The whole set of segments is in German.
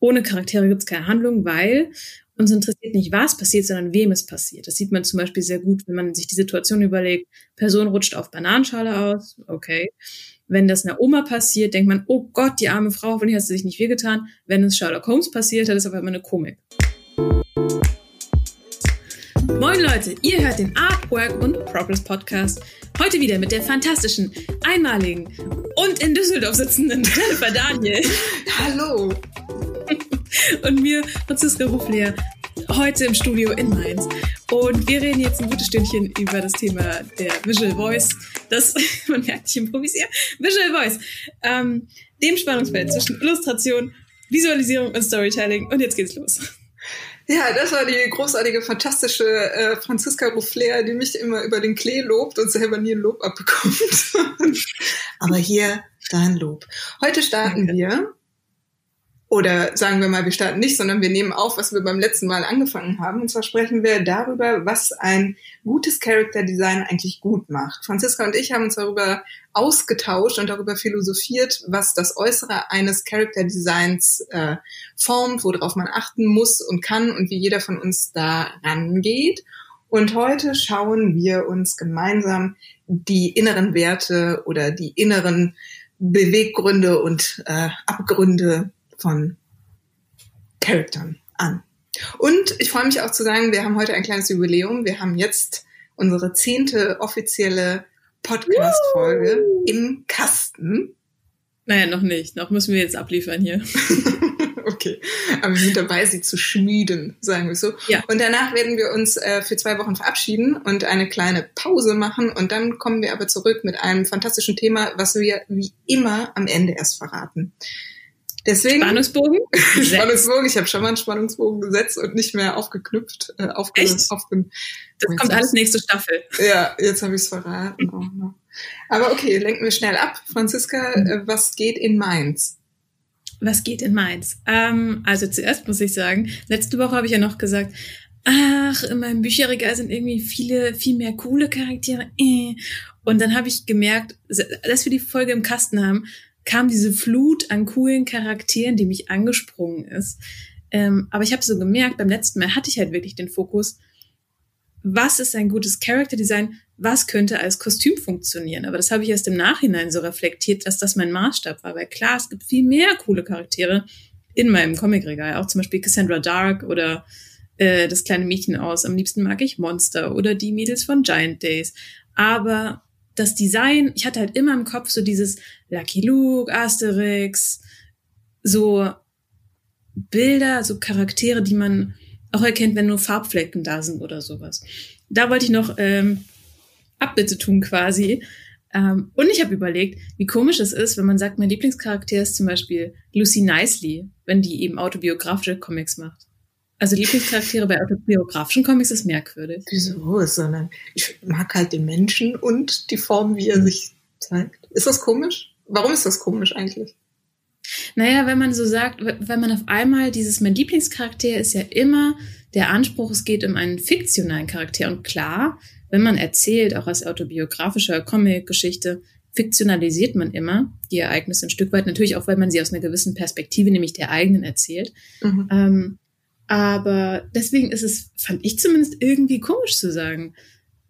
ohne Charaktere gibt es keine Handlung, weil uns interessiert nicht, was passiert, sondern wem es passiert. Das sieht man zum Beispiel sehr gut, wenn man sich die Situation überlegt, Person rutscht auf Bananenschale aus, okay. Wenn das einer Oma passiert, denkt man, oh Gott, die arme Frau, hoffentlich hat sie sich nicht wehgetan. Wenn es Sherlock Holmes passiert, dann ist aber immer eine Komik. Moin Leute, ihr hört den Artwork und Progress Podcast. Heute wieder mit der fantastischen, einmaligen und in Düsseldorf sitzenden Jennifer Daniel. Hallo. und mir, Franziska Ruffler, heute im Studio in Mainz. Und wir reden jetzt ein gutes Stündchen über das Thema der Visual Voice. Das, man merkt, ich improvisiere. Visual Voice. Ähm, dem Spannungsfeld zwischen Illustration, Visualisierung und Storytelling. Und jetzt geht's los. Ja, das war die großartige, fantastische äh, Franziska Ruffler, die mich immer über den Klee lobt und selber nie ein Lob abbekommt. Aber hier dein Lob. Heute starten Danke. wir oder sagen wir mal, wir starten nicht, sondern wir nehmen auf, was wir beim letzten Mal angefangen haben. Und zwar sprechen wir darüber, was ein gutes Character Design eigentlich gut macht. Franziska und ich haben uns darüber ausgetauscht und darüber philosophiert, was das Äußere eines Character Designs äh, formt, worauf man achten muss und kann und wie jeder von uns da rangeht. Und heute schauen wir uns gemeinsam die inneren Werte oder die inneren Beweggründe und äh, Abgründe von Charaktern an. Und ich freue mich auch zu sagen, wir haben heute ein kleines Jubiläum. Wir haben jetzt unsere zehnte offizielle Podcast-Folge im Kasten. Naja, noch nicht. Noch müssen wir jetzt abliefern hier. okay. Aber wir sind dabei, sie zu schmieden, sagen wir so. Ja. Und danach werden wir uns äh, für zwei Wochen verabschieden und eine kleine Pause machen. Und dann kommen wir aber zurück mit einem fantastischen Thema, was wir wie immer am Ende erst verraten. Deswegen, Spannungsbogen? Spannungsbogen. Ich habe schon mal einen Spannungsbogen gesetzt und nicht mehr aufgeknüpft. Äh, aufge Echt? Aufge das kommt alles nächste Staffel. Ja, jetzt habe ich es verraten. Noch. Aber okay, lenken wir schnell ab. Franziska, äh, was geht in Mainz? Was geht in Mainz? Ähm, also zuerst muss ich sagen, letzte Woche habe ich ja noch gesagt, ach, in meinem Bücherregal sind irgendwie viele, viel mehr coole Charaktere. Äh. Und dann habe ich gemerkt, dass wir die Folge im Kasten haben, kam diese Flut an coolen Charakteren, die mich angesprungen ist. Ähm, aber ich habe so gemerkt, beim letzten Mal hatte ich halt wirklich den Fokus, was ist ein gutes Character Design, was könnte als Kostüm funktionieren. Aber das habe ich erst im Nachhinein so reflektiert, dass das mein Maßstab war. Weil klar, es gibt viel mehr coole Charaktere in meinem Comicregal. Auch zum Beispiel Cassandra Dark oder äh, das kleine Mädchen aus Am liebsten mag ich Monster oder die Mädels von Giant Days. Aber das Design, ich hatte halt immer im Kopf so dieses Lucky Luke, Asterix, so Bilder, so Charaktere, die man auch erkennt, wenn nur Farbflecken da sind oder sowas. Da wollte ich noch ähm, Abbitte tun quasi. Ähm, und ich habe überlegt, wie komisch es ist, wenn man sagt, mein Lieblingscharakter ist zum Beispiel Lucy Nicely, wenn die eben autobiografische Comics macht. Also Lieblingscharaktere bei autobiografischen Comics ist merkwürdig. Wieso? Sondern ich mag halt den Menschen und die Form, wie er sich zeigt. Ist das komisch? Warum ist das komisch eigentlich? Naja, wenn man so sagt, wenn man auf einmal dieses, mein Lieblingscharakter ist ja immer der Anspruch, es geht um einen fiktionalen Charakter. Und klar, wenn man erzählt, auch als autobiografischer Comic-Geschichte, fiktionalisiert man immer die Ereignisse ein Stück weit, natürlich auch, weil man sie aus einer gewissen Perspektive, nämlich der eigenen, erzählt. Mhm. Ähm, aber deswegen ist es, fand ich zumindest irgendwie komisch zu sagen,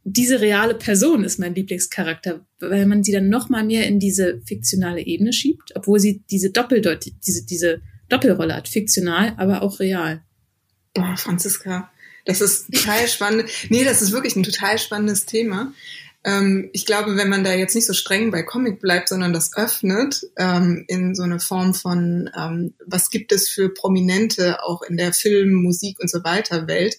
diese reale Person ist mein Lieblingscharakter, weil man sie dann noch mal mehr in diese fiktionale Ebene schiebt, obwohl sie diese Doppeldeut diese diese Doppelrolle hat, fiktional, aber auch real. Boah, Franziska, das ist total spannend. Nee, das ist wirklich ein total spannendes Thema. Ähm, ich glaube, wenn man da jetzt nicht so streng bei Comic bleibt, sondern das öffnet ähm, in so eine Form von, ähm, was gibt es für Prominente auch in der Film, Musik und so weiter Welt,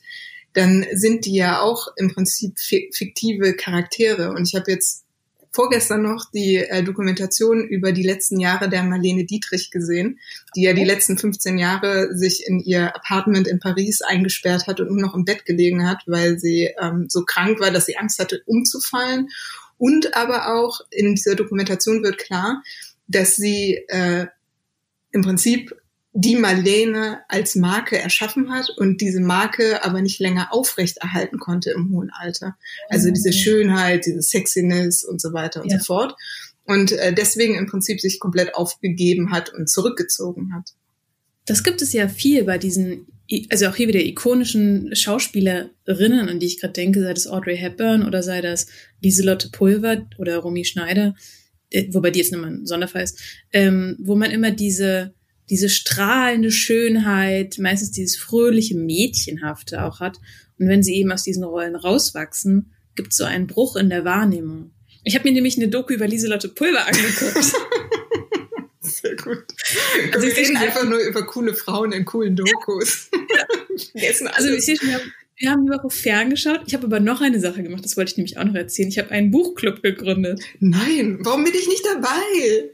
dann sind die ja auch im Prinzip fiktive Charaktere. Und ich habe jetzt vorgestern noch die äh, Dokumentation über die letzten Jahre der Marlene Dietrich gesehen, die ja die letzten 15 Jahre sich in ihr Apartment in Paris eingesperrt hat und nur noch im Bett gelegen hat, weil sie ähm, so krank war, dass sie Angst hatte, umzufallen. Und aber auch in dieser Dokumentation wird klar, dass sie äh, im Prinzip die Marlene als Marke erschaffen hat und diese Marke aber nicht länger aufrechterhalten konnte im hohen Alter. Also mhm. diese Schönheit, diese Sexiness und so weiter und ja. so fort. Und äh, deswegen im Prinzip sich komplett aufgegeben hat und zurückgezogen hat. das gibt es ja viel bei diesen, also auch hier wieder ikonischen Schauspielerinnen, an die ich gerade denke, sei das Audrey Hepburn oder sei das Lieselotte Pulver oder Romy Schneider, äh, wobei die jetzt nochmal ein Sonderfall ist, ähm, wo man immer diese, diese strahlende Schönheit, meistens dieses fröhliche Mädchenhafte auch hat. Und wenn sie eben aus diesen Rollen rauswachsen, gibt es so einen Bruch in der Wahrnehmung. Ich habe mir nämlich eine Doku über Lieselotte Pulver angeguckt. Sehr gut. Also wir reden einfach nur über coole Frauen in coolen Dokus. Ja. also ich sehe schon, wir haben, wir haben die Woche ferngeschaut. Ich habe aber noch eine Sache gemacht, das wollte ich nämlich auch noch erzählen. Ich habe einen Buchclub gegründet. Nein, warum bin ich nicht dabei?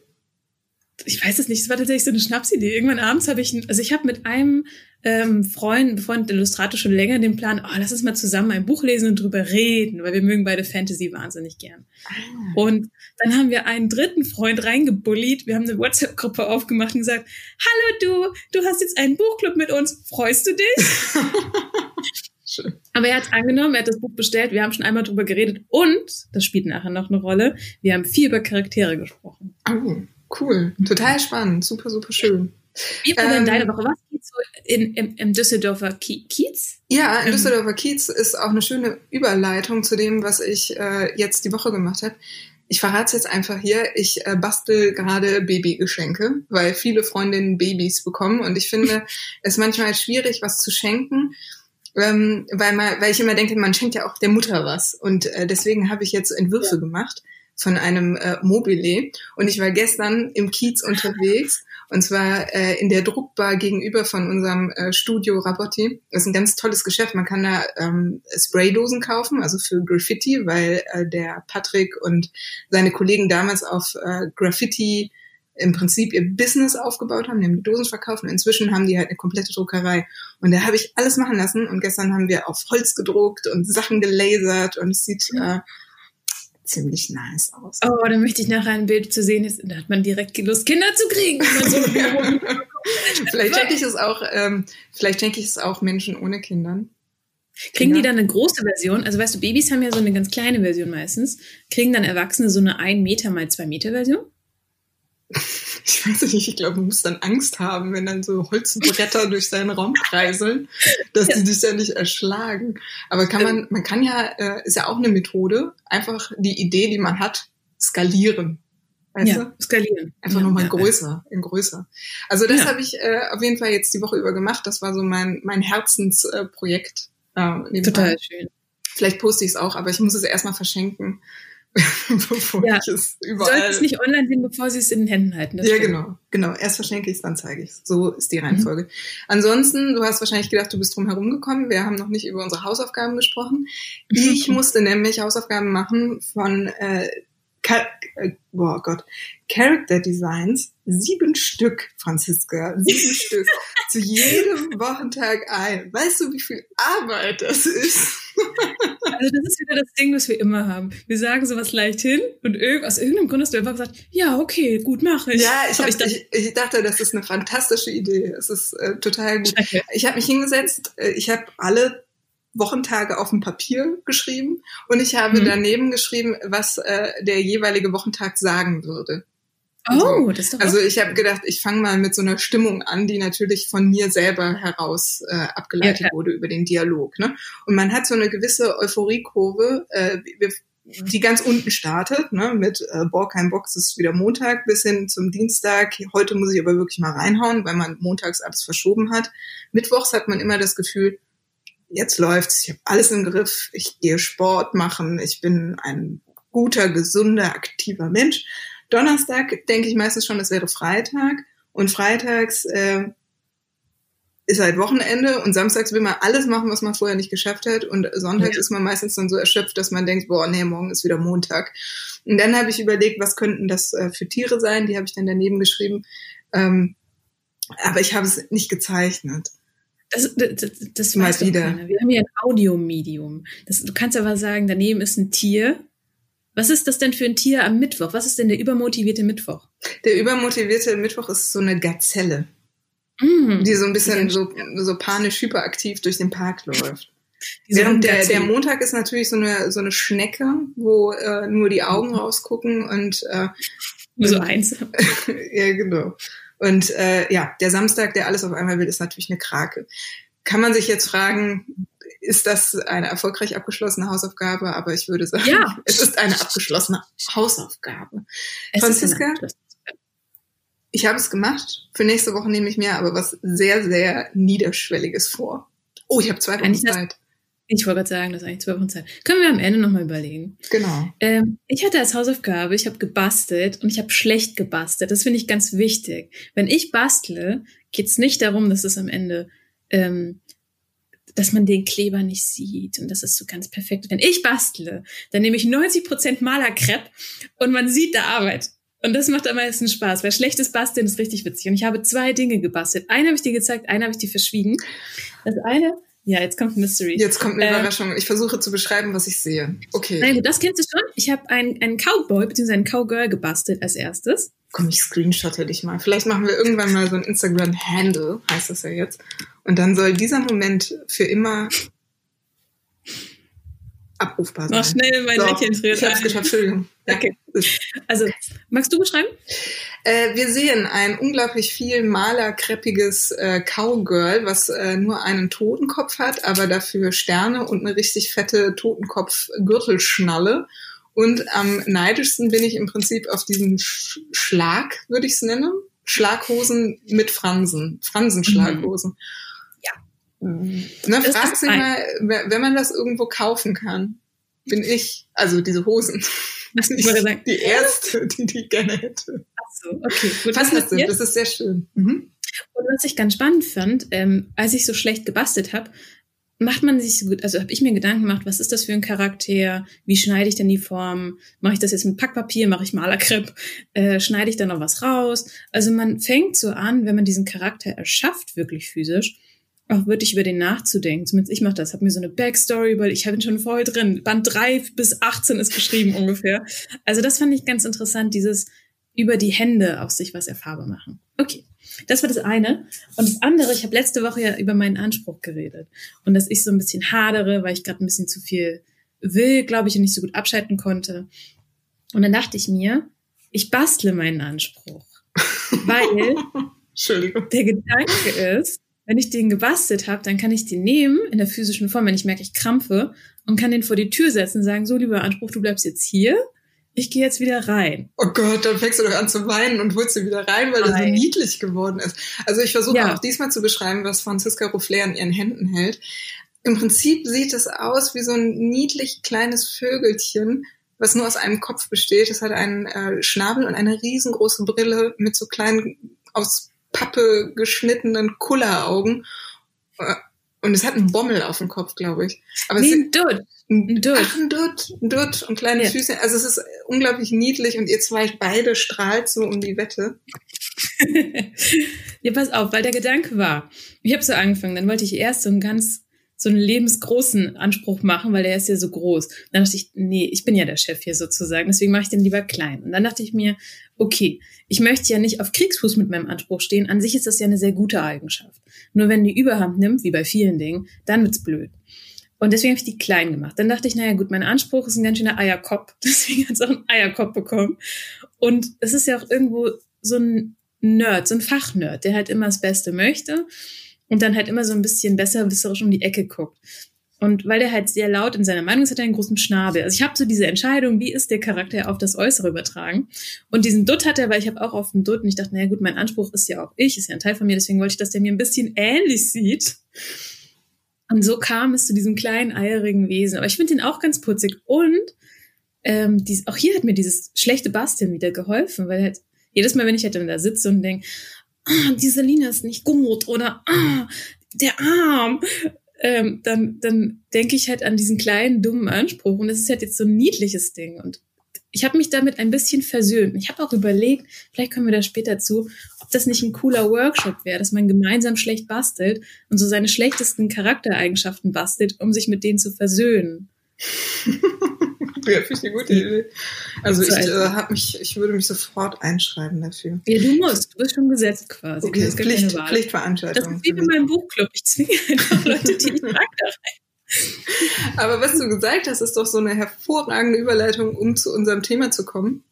Ich weiß es nicht, es war tatsächlich so eine Schnapsidee. Irgendwann abends habe ich, also ich habe mit einem ähm, Freund, befreundeten Illustrator schon länger den Plan, oh, lass uns mal zusammen ein Buch lesen und drüber reden, weil wir mögen beide Fantasy wahnsinnig gern. Ah. Und dann haben wir einen dritten Freund reingebullied. Wir haben eine WhatsApp-Gruppe aufgemacht und gesagt, hallo du, du hast jetzt einen Buchclub mit uns, freust du dich? Schön. Aber er hat angenommen, er hat das Buch bestellt, wir haben schon einmal drüber geredet und, das spielt nachher noch eine Rolle, wir haben viel über Charaktere gesprochen. Oh, cool. Total spannend. Super, super schön. Wie war denn deine ähm, Woche? Was geht so in, im, im Düsseldorfer Kiez? Ja, im ähm. Düsseldorfer Kiez ist auch eine schöne Überleitung zu dem, was ich äh, jetzt die Woche gemacht habe. Ich verrate es jetzt einfach hier. Ich äh, bastel gerade Babygeschenke, weil viele Freundinnen Babys bekommen und ich finde es manchmal schwierig, was zu schenken. Ähm, weil, man, weil ich immer denke, man schenkt ja auch der Mutter was. Und äh, deswegen habe ich jetzt Entwürfe ja. gemacht von einem äh, Mobile. Und ich war gestern im Kiez unterwegs und zwar äh, in der Druckbar gegenüber von unserem äh, Studio Rabotti. Das ist ein ganz tolles Geschäft. Man kann da ähm, Spraydosen kaufen, also für Graffiti, weil äh, der Patrick und seine Kollegen damals auf äh, Graffiti im Prinzip ihr Business aufgebaut haben, die haben die Dosen verkauft und inzwischen haben die halt eine komplette Druckerei. Und da habe ich alles machen lassen und gestern haben wir auf Holz gedruckt und Sachen gelasert und es sieht äh, ziemlich nice aus. Oh, da möchte ich nachher ein Bild zu sehen. Ist, da hat man direkt Lust, Kinder zu kriegen. So vielleicht schenke ich es auch, ähm, vielleicht schenke ich es auch Menschen ohne Kindern. Kriegen die dann eine große Version? Also weißt du, Babys haben ja so eine ganz kleine Version meistens. Kriegen dann Erwachsene so eine 1 Meter mal 2 Meter Version? Ich weiß nicht, ich glaube, man muss dann Angst haben, wenn dann so Holzbretter durch seinen Raum kreiseln, dass ja. die dich ja nicht erschlagen. Aber kann man, man kann ja, äh, ist ja auch eine Methode, einfach die Idee, die man hat, skalieren. Weißt ja, du? skalieren. Einfach ja, nochmal ja, größer, in größer. Also das ja. habe ich äh, auf jeden Fall jetzt die Woche über gemacht. Das war so mein, mein Herzensprojekt. Äh, Total schön. Vielleicht poste ich es auch, aber ich muss es erstmal verschenken. bevor ja. ich es überall. Sollst es nicht online sehen, bevor sie es in den Händen halten. Ja, stimmt. genau, genau. Erst verschenke ich es, dann zeige ich es. So ist die Reihenfolge. Mhm. Ansonsten, du hast wahrscheinlich gedacht, du bist drum herum gekommen. Wir haben noch nicht über unsere Hausaufgaben gesprochen. Mhm. Ich musste nämlich Hausaufgaben machen von äh, äh, oh Gott, Character Designs, sieben Stück, Franziska, sieben Stück, zu jedem Wochentag ein. Weißt du, wie viel Arbeit das ist? Also das ist wieder das Ding, was wir immer haben. Wir sagen sowas leicht hin und aus irgendeinem Grund hast du einfach gesagt, ja, okay, gut, mache ich. Ja, ich, hab, ich, dachte, ich, ich, dachte, das ist eine fantastische Idee. Es ist äh, total gut. Okay. Ich habe mich hingesetzt, äh, ich habe alle Wochentage auf dem Papier geschrieben und ich habe mhm. daneben geschrieben, was äh, der jeweilige Wochentag sagen würde. Oh, also, das ist doch Also ich habe gedacht, ich fange mal mit so einer Stimmung an, die natürlich von mir selber heraus äh, abgeleitet ja, wurde über den Dialog. Ne? Und man hat so eine gewisse Euphoriekurve, äh, die ganz unten startet, ne, mit äh, Boah, kein Box ist wieder Montag bis hin zum Dienstag. Heute muss ich aber wirklich mal reinhauen, weil man montags alles verschoben hat. Mittwochs hat man immer das Gefühl, jetzt läuft's, ich habe alles im Griff, ich gehe Sport machen, ich bin ein guter, gesunder, aktiver Mensch. Donnerstag denke ich meistens schon, das wäre Freitag und freitags äh, ist halt Wochenende und samstags will man alles machen, was man vorher nicht geschafft hat und sonntags ja. ist man meistens dann so erschöpft, dass man denkt, boah, nee, morgen ist wieder Montag. Und dann habe ich überlegt, was könnten das äh, für Tiere sein, die habe ich dann daneben geschrieben. Ähm, aber ich habe es nicht gezeichnet. Das, das, das Mal weiß wieder. Keiner. Wir haben hier ein Audiomedium. Das, du kannst aber sagen, daneben ist ein Tier. Was ist das denn für ein Tier am Mittwoch? Was ist denn der übermotivierte Mittwoch? Der übermotivierte Mittwoch ist so eine Gazelle, mm, die so ein bisschen so, so panisch hyperaktiv durch den Park läuft. Während der, der Montag ist natürlich so eine, so eine Schnecke, wo äh, nur die Augen rausgucken und äh, nur so eins. ja, genau. Und äh, ja, der Samstag, der alles auf einmal will, ist natürlich eine Krake. Kann man sich jetzt fragen, ist das eine erfolgreich abgeschlossene Hausaufgabe? Aber ich würde sagen, ja. es ist eine abgeschlossene Hausaufgabe. Es Franziska, ich habe es gemacht. Für nächste Woche nehme ich mir aber was sehr, sehr Niederschwelliges vor. Oh, ich habe zwei Wochen Zeit. Ich wollte gerade sagen, das ist eigentlich zwei Wochen Zeit. Können wir am Ende nochmal überlegen. Genau. Ähm, ich hatte als Hausaufgabe, ich habe gebastelt und ich habe schlecht gebastelt. Das finde ich ganz wichtig. Wenn ich bastle, geht es nicht darum, dass es am Ende, ähm, dass man den Kleber nicht sieht und das ist so ganz perfekt. Wenn ich bastle, dann nehme ich 90% Malerkrepp und man sieht da Arbeit. Und das macht am meisten Spaß, weil schlechtes Basteln ist richtig witzig. Und ich habe zwei Dinge gebastelt. Eine habe ich dir gezeigt, eine habe ich dir verschwiegen. Das eine ja, jetzt kommt Mystery. Jetzt kommt eine äh, Überraschung. Ich versuche zu beschreiben, was ich sehe. Okay. Nein, das kennst du schon. Ich habe einen, einen Cowboy bzw. einen Cowgirl gebastelt als erstes. Komm, ich screenshotte dich mal. Vielleicht machen wir irgendwann mal so ein Instagram-Handle, heißt das ja jetzt. Und dann soll dieser Moment für immer abrufbar sein. Mach schnell mein so, Lächeln friert. Ich hab's geschafft, Entschuldigung. Okay. Also, magst du beschreiben? Äh, wir sehen ein unglaublich viel malerkreppiges äh, Cowgirl, was äh, nur einen Totenkopf hat, aber dafür Sterne und eine richtig fette Totenkopf-Gürtelschnalle. Und am neidischsten bin ich im Prinzip auf diesen Sch Schlag, würde ich es nennen. Schlaghosen mit Fransen, Fransenschlaghosen. Mhm. Na, frag sie mal, wenn man das irgendwo kaufen kann, bin ich, also diese Hosen, Was ich sagen? die erste, die die gerne hätte. Ach so, okay. Gut, das, das ist sehr schön. Mhm. Und was ich ganz spannend fand, ähm, als ich so schlecht gebastelt habe, macht man sich so gut, also habe ich mir Gedanken gemacht, was ist das für ein Charakter, wie schneide ich denn die Form, mache ich das jetzt mit Packpapier, mache ich Malerkrepp, äh, schneide ich da noch was raus. Also man fängt so an, wenn man diesen Charakter erschafft, wirklich physisch, auch wirklich über den nachzudenken. Zumindest ich mache das. Habe mir so eine Backstory, weil ich habe ihn schon voll drin. Band 3 bis 18 ist geschrieben ungefähr. Also das fand ich ganz interessant, dieses über die Hände auf sich was erfahrbar machen. Okay, das war das eine. Und das andere, ich habe letzte Woche ja über meinen Anspruch geredet. Und dass ich so ein bisschen hadere, weil ich gerade ein bisschen zu viel will, glaube ich, und nicht so gut abschalten konnte. Und dann dachte ich mir, ich bastle meinen Anspruch. weil der Gedanke ist, wenn ich den gebastelt habe, dann kann ich den nehmen in der physischen Form, wenn ich merke, ich krampfe und kann den vor die Tür setzen und sagen, so lieber Anspruch, du bleibst jetzt hier. Ich gehe jetzt wieder rein. Oh Gott, dann fängst du doch an zu weinen und holst ihn wieder rein, weil er so niedlich geworden ist. Also ich versuche ja. auch diesmal zu beschreiben, was Franziska Roufflet in ihren Händen hält. Im Prinzip sieht es aus wie so ein niedlich kleines Vögelchen, was nur aus einem Kopf besteht. Es hat einen äh, Schnabel und eine riesengroße Brille mit so kleinen aus Pappe geschnittenen Kulleraugen. Äh, und es hat einen Bommel auf dem Kopf, glaube ich. Aber nee, ein Dutt. Ein Dutt. Ach, ein Dutt, ein Dutt und kleine ja. Füße. Also es ist unglaublich niedlich und ihr zwei beide strahlt so um die Wette. ja, pass auf, weil der Gedanke war, ich habe so angefangen, dann wollte ich erst so einen ganz so einen lebensgroßen Anspruch machen, weil der ist ja so groß. Dann dachte ich, nee, ich bin ja der Chef hier sozusagen, deswegen mache ich den lieber klein. Und dann dachte ich mir, okay, ich möchte ja nicht auf Kriegsfuß mit meinem Anspruch stehen. An sich ist das ja eine sehr gute Eigenschaft. Nur wenn die Überhand nimmt, wie bei vielen Dingen, dann wird's blöd. Und deswegen habe ich die klein gemacht. Dann dachte ich, naja gut, mein Anspruch ist ein ganz schöner Eierkopf. Deswegen hat es auch einen Eierkopf bekommen. Und es ist ja auch irgendwo so ein Nerd, so ein Fachnerd, der halt immer das Beste möchte und dann halt immer so ein bisschen besserwisserisch um die Ecke guckt. Und weil der halt sehr laut in seiner Meinung ist, hat er einen großen Schnabel. Also ich habe so diese Entscheidung, wie ist der Charakter auf das Äußere übertragen. Und diesen Dutt hat er, weil ich habe auch auf den Dutt und ich dachte, naja gut, mein Anspruch ist ja auch ich, ist ja ein Teil von mir, deswegen wollte ich, dass der mir ein bisschen ähnlich sieht. Und so kam es zu diesem kleinen, eierigen Wesen. Aber ich finde den auch ganz putzig. Und ähm, dies, auch hier hat mir dieses schlechte Basteln wieder geholfen, weil halt jedes Mal, wenn ich halt dann da sitze und denke, ah, diese Linie ist nicht gut oder ah, der Arm, ähm, dann, dann denke ich halt an diesen kleinen, dummen Anspruch. Und es ist halt jetzt so ein niedliches Ding. Und ich habe mich damit ein bisschen versöhnt. Ich habe auch überlegt, vielleicht kommen wir da später zu, ob das nicht ein cooler Workshop wäre, dass man gemeinsam schlecht bastelt und so seine schlechtesten Charaktereigenschaften bastelt, um sich mit denen zu versöhnen. Ja, finde ich eine gute Idee. Also ich äh, hab mich, ich würde mich sofort einschreiben dafür. Ja, du musst. Du bist schon gesetzt quasi. Okay, Pflicht, Pflichtveranstaltung. Das ist wie in meinem Buchclub. Ich zwinge einfach Leute, die ich mag, da rein. Aber was du gesagt hast, ist doch so eine hervorragende Überleitung, um zu unserem Thema zu kommen.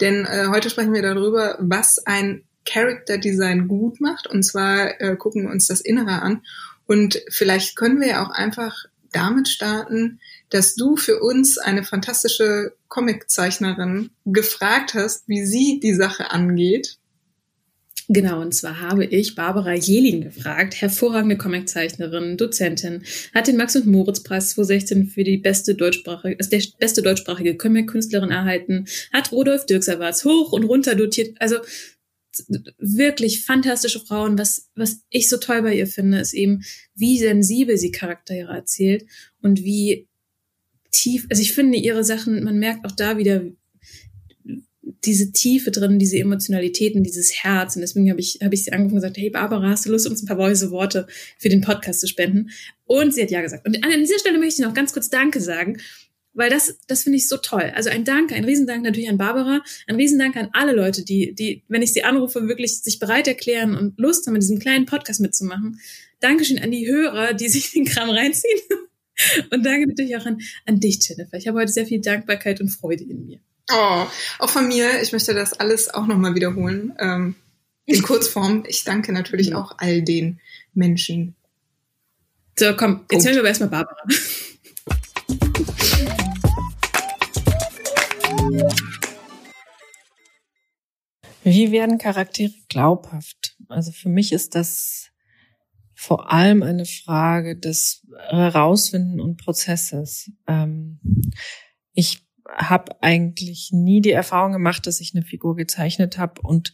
Denn äh, heute sprechen wir darüber, was ein Character Design gut macht. Und zwar äh, gucken wir uns das Innere an. Und vielleicht können wir ja auch einfach damit starten, dass du für uns eine fantastische Comiczeichnerin gefragt hast, wie sie die Sache angeht. Genau, und zwar habe ich Barbara Jelin gefragt, hervorragende Comiczeichnerin, Dozentin, hat den Max- und Moritz-Preis 2016 für die beste deutschsprachige, also der beste deutschsprachige Comic-Künstlerin erhalten, hat Rudolf Dirks Awards hoch und runter dotiert, also wirklich fantastische Frauen. Was, was ich so toll bei ihr finde, ist eben, wie sensibel sie Charaktere erzählt und wie tief, also ich finde ihre Sachen, man merkt auch da wieder diese Tiefe drin, diese Emotionalitäten, dieses Herz. Und deswegen habe ich, habe ich sie angerufen und gesagt, hey Barbara, hast du Lust, uns ein paar weise Worte für den Podcast zu spenden? Und sie hat ja gesagt. Und an dieser Stelle möchte ich noch ganz kurz Danke sagen, weil das, das finde ich so toll. Also ein Dank, ein Riesendank natürlich an Barbara, ein Riesendank an alle Leute, die, die, wenn ich sie anrufe, wirklich sich bereit erklären und Lust haben, in diesem kleinen Podcast mitzumachen. Dankeschön an die Hörer, die sich den Kram reinziehen. Und danke natürlich auch an, an dich, Jennifer. Ich habe heute sehr viel Dankbarkeit und Freude in mir. Oh, auch von mir. Ich möchte das alles auch nochmal wiederholen. Ähm, in Kurzform. Ich danke natürlich auch all den Menschen. So, komm, jetzt hören wir aber erstmal Barbara. Wie werden Charaktere glaubhaft? Also für mich ist das vor allem eine Frage des Herausfinden und Prozesses. Ähm, ich habe eigentlich nie die Erfahrung gemacht, dass ich eine Figur gezeichnet habe und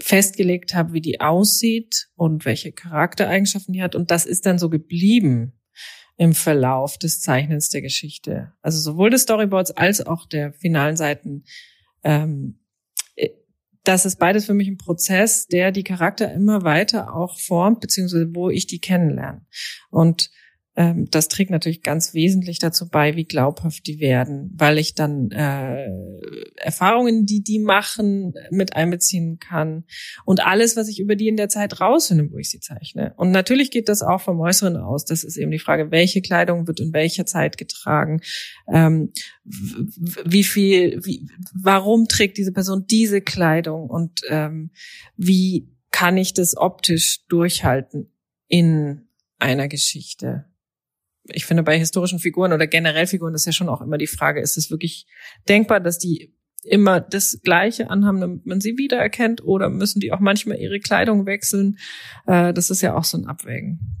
festgelegt habe, wie die aussieht und welche Charaktereigenschaften die hat. Und das ist dann so geblieben im Verlauf des Zeichnens der Geschichte. Also sowohl des Storyboards als auch der finalen Seiten ähm, das ist beides für mich ein Prozess, der die Charakter immer weiter auch formt, beziehungsweise wo ich die kennenlerne. Und das trägt natürlich ganz wesentlich dazu bei, wie glaubhaft die werden, weil ich dann äh, Erfahrungen, die die machen, mit einbeziehen kann und alles, was ich über die in der Zeit rausfinde, wo ich sie zeichne. Und natürlich geht das auch vom Äußeren aus. Das ist eben die Frage, welche Kleidung wird in welcher Zeit getragen, ähm, wie viel, wie, warum trägt diese Person diese Kleidung und ähm, wie kann ich das optisch durchhalten in einer Geschichte ich finde, bei historischen Figuren oder generell Figuren ist ja schon auch immer die Frage, ist es wirklich denkbar, dass die immer das Gleiche anhaben, damit man sie wiedererkennt, oder müssen die auch manchmal ihre Kleidung wechseln? Äh, das ist ja auch so ein Abwägen.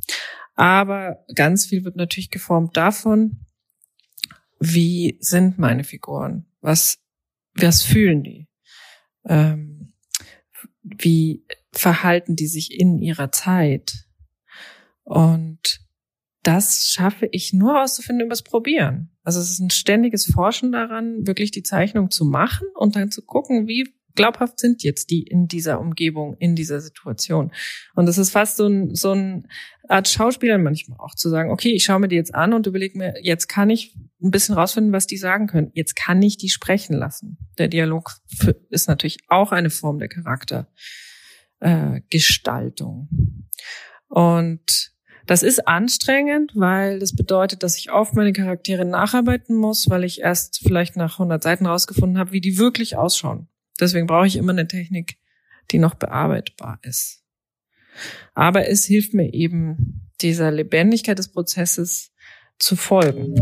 Aber ganz viel wird natürlich geformt davon, wie sind meine Figuren? Was, was fühlen die? Ähm, wie verhalten die sich in ihrer Zeit? Und das schaffe ich nur herauszufinden übers Probieren. Also es ist ein ständiges Forschen daran, wirklich die Zeichnung zu machen und dann zu gucken, wie glaubhaft sind jetzt die in dieser Umgebung, in dieser Situation. Und das ist fast so ein, so ein Art Schauspieler manchmal auch zu sagen, okay, ich schaue mir die jetzt an und überlege mir, jetzt kann ich ein bisschen rausfinden, was die sagen können. Jetzt kann ich die sprechen lassen. Der Dialog ist natürlich auch eine Form der Charaktergestaltung. Äh, und das ist anstrengend, weil das bedeutet, dass ich auf meine Charaktere nacharbeiten muss, weil ich erst vielleicht nach 100 Seiten rausgefunden habe, wie die wirklich ausschauen. Deswegen brauche ich immer eine Technik, die noch bearbeitbar ist. Aber es hilft mir eben, dieser Lebendigkeit des Prozesses zu folgen.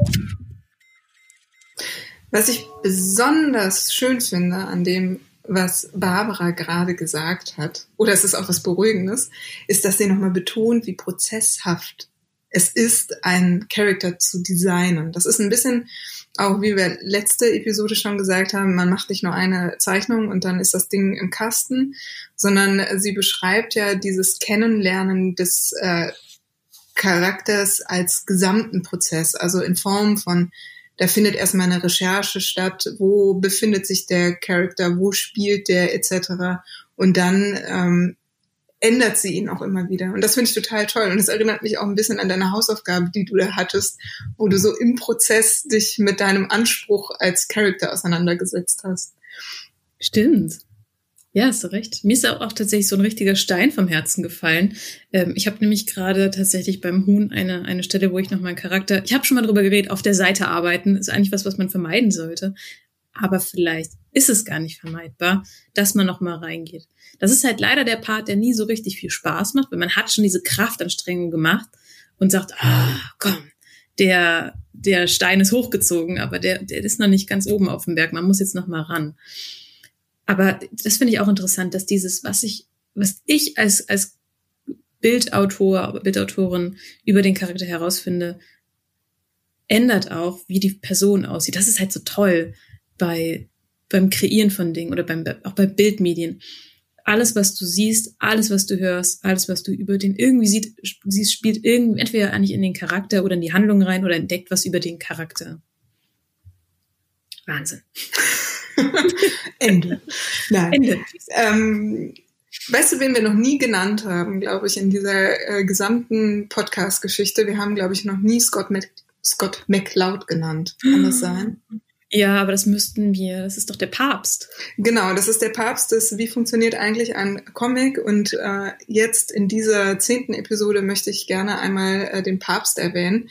Was ich besonders schön finde an dem was Barbara gerade gesagt hat, oder es ist auch was Beruhigendes, ist, dass sie nochmal betont, wie prozesshaft es ist, einen Charakter zu designen. Das ist ein bisschen auch, wie wir letzte Episode schon gesagt haben, man macht nicht nur eine Zeichnung und dann ist das Ding im Kasten, sondern sie beschreibt ja dieses Kennenlernen des äh, Charakters als gesamten Prozess, also in Form von da findet erstmal eine Recherche statt, wo befindet sich der Charakter, wo spielt der etc. Und dann ähm, ändert sie ihn auch immer wieder. Und das finde ich total toll. Und es erinnert mich auch ein bisschen an deine Hausaufgabe, die du da hattest, wo du so im Prozess dich mit deinem Anspruch als Charakter auseinandergesetzt hast. Stimmt. Ja, hast du recht. Mir ist auch, tatsächlich so ein richtiger Stein vom Herzen gefallen. Ähm, ich habe nämlich gerade tatsächlich beim Huhn eine, eine Stelle, wo ich noch meinen Charakter, ich habe schon mal drüber geredet, auf der Seite arbeiten, ist eigentlich was, was man vermeiden sollte. aber vielleicht ist es gar nicht vermeidbar, dass man noch mal reingeht. Das ist halt leider der Part, der nie so richtig viel Spaß macht, weil man hat schon diese Kraftanstrengung gemacht und sagt, ah, komm, der, der Stein ist hochgezogen, aber der, der ist noch nicht ganz oben auf dem Berg. Man muss jetzt noch mal ran. Aber das finde ich auch interessant, dass dieses, was ich, was ich als, als Bildautor, Bildautorin über den Charakter herausfinde, ändert auch, wie die Person aussieht. Das ist halt so toll bei, beim Kreieren von Dingen oder beim, auch bei Bildmedien. Alles, was du siehst, alles, was du hörst, alles, was du über den irgendwie siehst, siehst spielt irgendwie entweder eigentlich in den Charakter oder in die Handlung rein oder entdeckt was über den Charakter. Wahnsinn. Ende. Nein. Ende. Ähm, weißt du, wen wir noch nie genannt haben, glaube ich, in dieser äh, gesamten Podcast-Geschichte? Wir haben, glaube ich, noch nie Scott, Mac Scott McCloud genannt. Kann das sein? Ja, aber das müssten wir. Das ist doch der Papst. Genau, das ist der Papst. Das, wie funktioniert eigentlich ein Comic? Und äh, jetzt in dieser zehnten Episode möchte ich gerne einmal äh, den Papst erwähnen.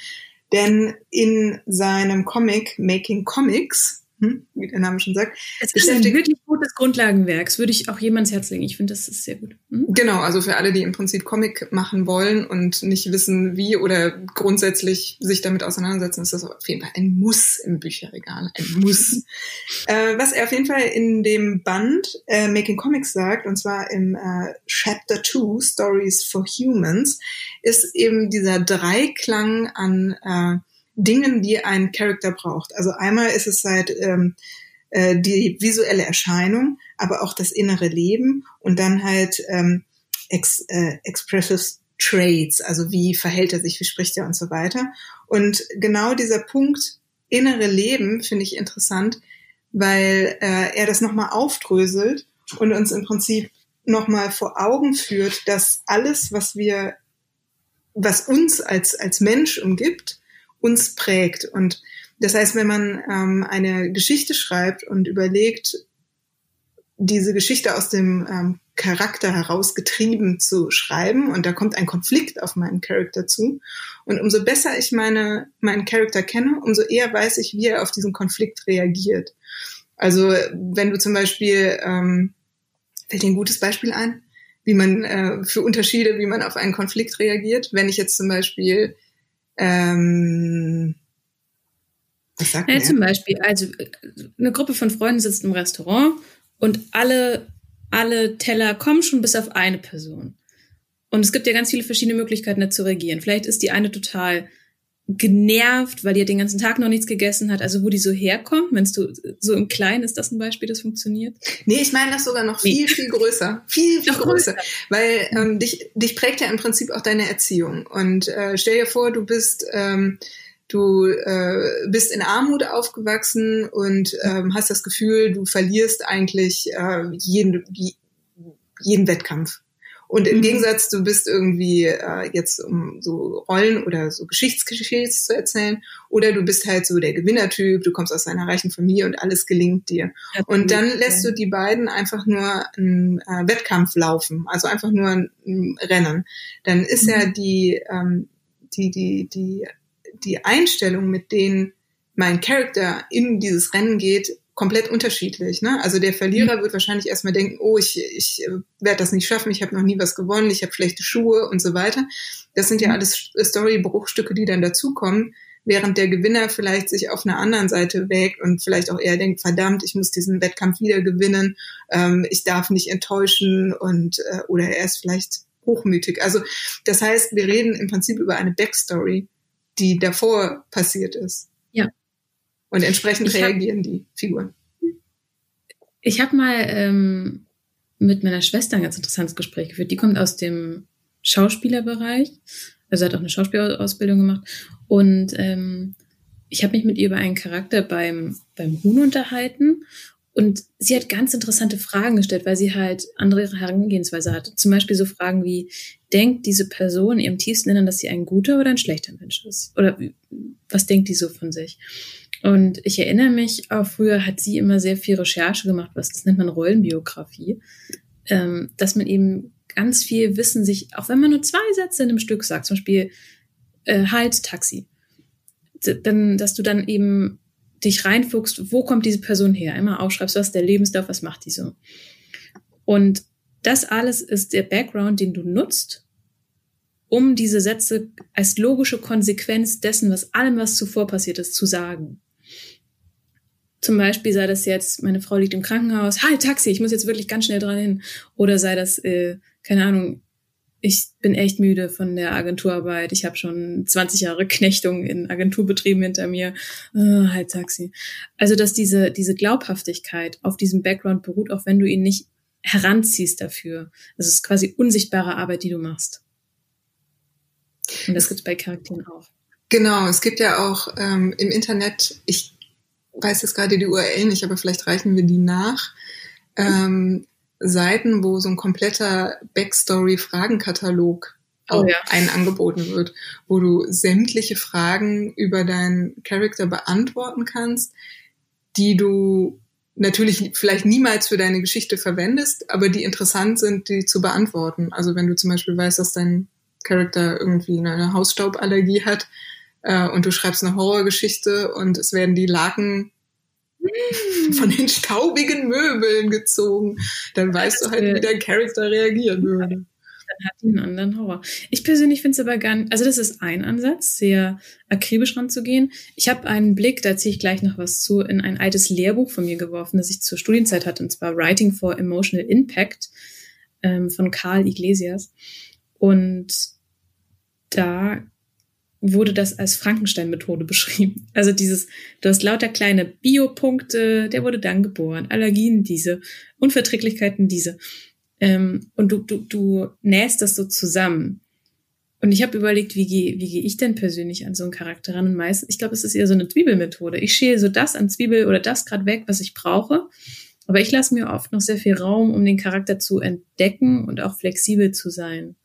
Denn in seinem Comic Making Comics hm, wie der Name schon sagt. Es ist ein wirklich gutes Grundlagenwerk. Das würde ich auch jedem ans Herz legen. Ich finde, das ist sehr gut. Hm? Genau, also für alle, die im Prinzip Comic machen wollen und nicht wissen, wie oder grundsätzlich sich damit auseinandersetzen, ist das auf jeden Fall ein Muss im Bücherregal. Ein Muss. äh, was er auf jeden Fall in dem Band äh, Making Comics sagt, und zwar im äh, Chapter 2, Stories for Humans, ist eben dieser Dreiklang an äh, Dingen, die ein Charakter braucht. Also einmal ist es halt ähm, äh, die visuelle Erscheinung, aber auch das innere Leben und dann halt ähm, ex, äh, expressive Traits, also wie verhält er sich, wie spricht er und so weiter. Und genau dieser Punkt innere Leben finde ich interessant, weil äh, er das nochmal aufdröselt und uns im Prinzip nochmal vor Augen führt, dass alles, was wir, was uns als, als Mensch umgibt, uns prägt. Und das heißt, wenn man ähm, eine Geschichte schreibt und überlegt, diese Geschichte aus dem ähm, Charakter herausgetrieben zu schreiben und da kommt ein Konflikt auf meinen Charakter zu. Und umso besser ich meine, meinen Charakter kenne, umso eher weiß ich, wie er auf diesen Konflikt reagiert. Also wenn du zum Beispiel, ähm, fällt dir ein gutes Beispiel ein, wie man äh, für Unterschiede, wie man auf einen Konflikt reagiert. Wenn ich jetzt zum Beispiel ähm, was sagt ja, zum Beispiel, also eine Gruppe von Freunden sitzt im Restaurant und alle, alle Teller kommen schon bis auf eine Person. Und es gibt ja ganz viele verschiedene Möglichkeiten, da zu reagieren. Vielleicht ist die eine total genervt, weil die den ganzen Tag noch nichts gegessen hat. Also wo die so herkommt, wenn du so im Kleinen ist das ein Beispiel, das funktioniert? Nee, ich meine das sogar noch viel, nee. viel größer. Viel, viel größer. größer. Weil ähm, dich, dich prägt ja im Prinzip auch deine Erziehung. Und äh, stell dir vor, du bist ähm, du äh, bist in Armut aufgewachsen und ähm, hast das Gefühl, du verlierst eigentlich äh, jeden, jeden Wettkampf. Und im mhm. Gegensatz, du bist irgendwie äh, jetzt, um so Rollen oder so Geschichtsgeschichten zu erzählen, oder du bist halt so der Gewinnertyp, du kommst aus einer reichen Familie und alles gelingt dir. Ja, und dann lässt du die beiden einfach nur einen äh, Wettkampf laufen, also einfach nur ein, ein Rennen. Dann ist mhm. ja die, ähm, die, die, die, die Einstellung, mit denen mein Charakter in dieses Rennen geht, komplett unterschiedlich. Ne? Also der Verlierer mhm. wird wahrscheinlich erstmal denken, oh, ich, ich äh, werde das nicht schaffen, ich habe noch nie was gewonnen, ich habe schlechte Schuhe und so weiter. Das sind ja mhm. alles Story-Bruchstücke, die dann dazukommen, während der Gewinner vielleicht sich auf einer anderen Seite wägt und vielleicht auch eher denkt, verdammt, ich muss diesen Wettkampf wieder gewinnen, ähm, ich darf nicht enttäuschen und äh, oder er ist vielleicht hochmütig. Also das heißt, wir reden im Prinzip über eine Backstory, die davor passiert ist. Ja. Und entsprechend ich reagieren hab, die Figuren. Ich habe mal ähm, mit meiner Schwester ein ganz interessantes Gespräch geführt. Die kommt aus dem Schauspielerbereich, also hat auch eine Schauspielausbildung gemacht. Und ähm, ich habe mich mit ihr über einen Charakter beim, beim Huhn unterhalten. Und sie hat ganz interessante Fragen gestellt, weil sie halt andere Herangehensweise hat. Zum Beispiel so Fragen wie, denkt diese Person im tiefsten Innern, dass sie ein guter oder ein schlechter Mensch ist? Oder was denkt die so von sich? Und ich erinnere mich, auch früher hat sie immer sehr viel Recherche gemacht, was das nennt man Rollenbiografie, ähm, dass man eben ganz viel Wissen sich, auch wenn man nur zwei Sätze in einem Stück sagt, zum Beispiel äh, halt Taxi, dann, dass du dann eben dich reinfuchst, wo kommt diese Person her? Einmal aufschreibst, was ist der Lebenslauf, was macht die so? Und das alles ist der Background, den du nutzt, um diese Sätze als logische Konsequenz dessen, was allem, was zuvor passiert ist, zu sagen. Zum Beispiel sei das jetzt, meine Frau liegt im Krankenhaus, halt Taxi, ich muss jetzt wirklich ganz schnell dran hin. Oder sei das, äh, keine Ahnung, ich bin echt müde von der Agenturarbeit. Ich habe schon 20 Jahre Knechtung in Agenturbetrieben hinter mir. Äh, halt Taxi. Also, dass diese, diese Glaubhaftigkeit auf diesem Background beruht, auch wenn du ihn nicht heranziehst dafür. Also es ist quasi unsichtbare Arbeit, die du machst. Und das gibt es bei Charakteren auch. Genau, es gibt ja auch ähm, im Internet, ich weiß jetzt gerade die URL nicht, aber vielleicht reichen wir die nach. Ähm, Seiten, wo so ein kompletter Backstory-Fragenkatalog oh, ja. einen angeboten wird, wo du sämtliche Fragen über deinen Charakter beantworten kannst, die du natürlich vielleicht niemals für deine Geschichte verwendest, aber die interessant sind, die zu beantworten. Also wenn du zum Beispiel weißt, dass dein Charakter irgendwie eine Hausstauballergie hat äh, und du schreibst eine Horrorgeschichte und es werden die Laken von den staubigen Möbeln gezogen, dann weißt du halt, wie dein Charakter reagieren würde. Dann hat die einen anderen Horror. Ich persönlich finde es aber gar nicht, also das ist ein Ansatz, sehr akribisch ranzugehen. Ich habe einen Blick, da ziehe ich gleich noch was zu, in ein altes Lehrbuch von mir geworfen, das ich zur Studienzeit hatte, und zwar Writing for Emotional Impact ähm, von Carl Iglesias. Und da wurde das als Frankenstein-Methode beschrieben. Also dieses, du hast lauter kleine Biopunkte, der wurde dann geboren, Allergien diese, Unverträglichkeiten diese. Ähm, und du, du, du nähst das so zusammen. Und ich habe überlegt, wie gehe wie geh ich denn persönlich an so einen Charakter ran? Und meistens, ich glaube, es ist eher so eine Zwiebelmethode. Ich schäle so das an Zwiebel oder das gerade weg, was ich brauche. Aber ich lasse mir oft noch sehr viel Raum, um den Charakter zu entdecken und auch flexibel zu sein.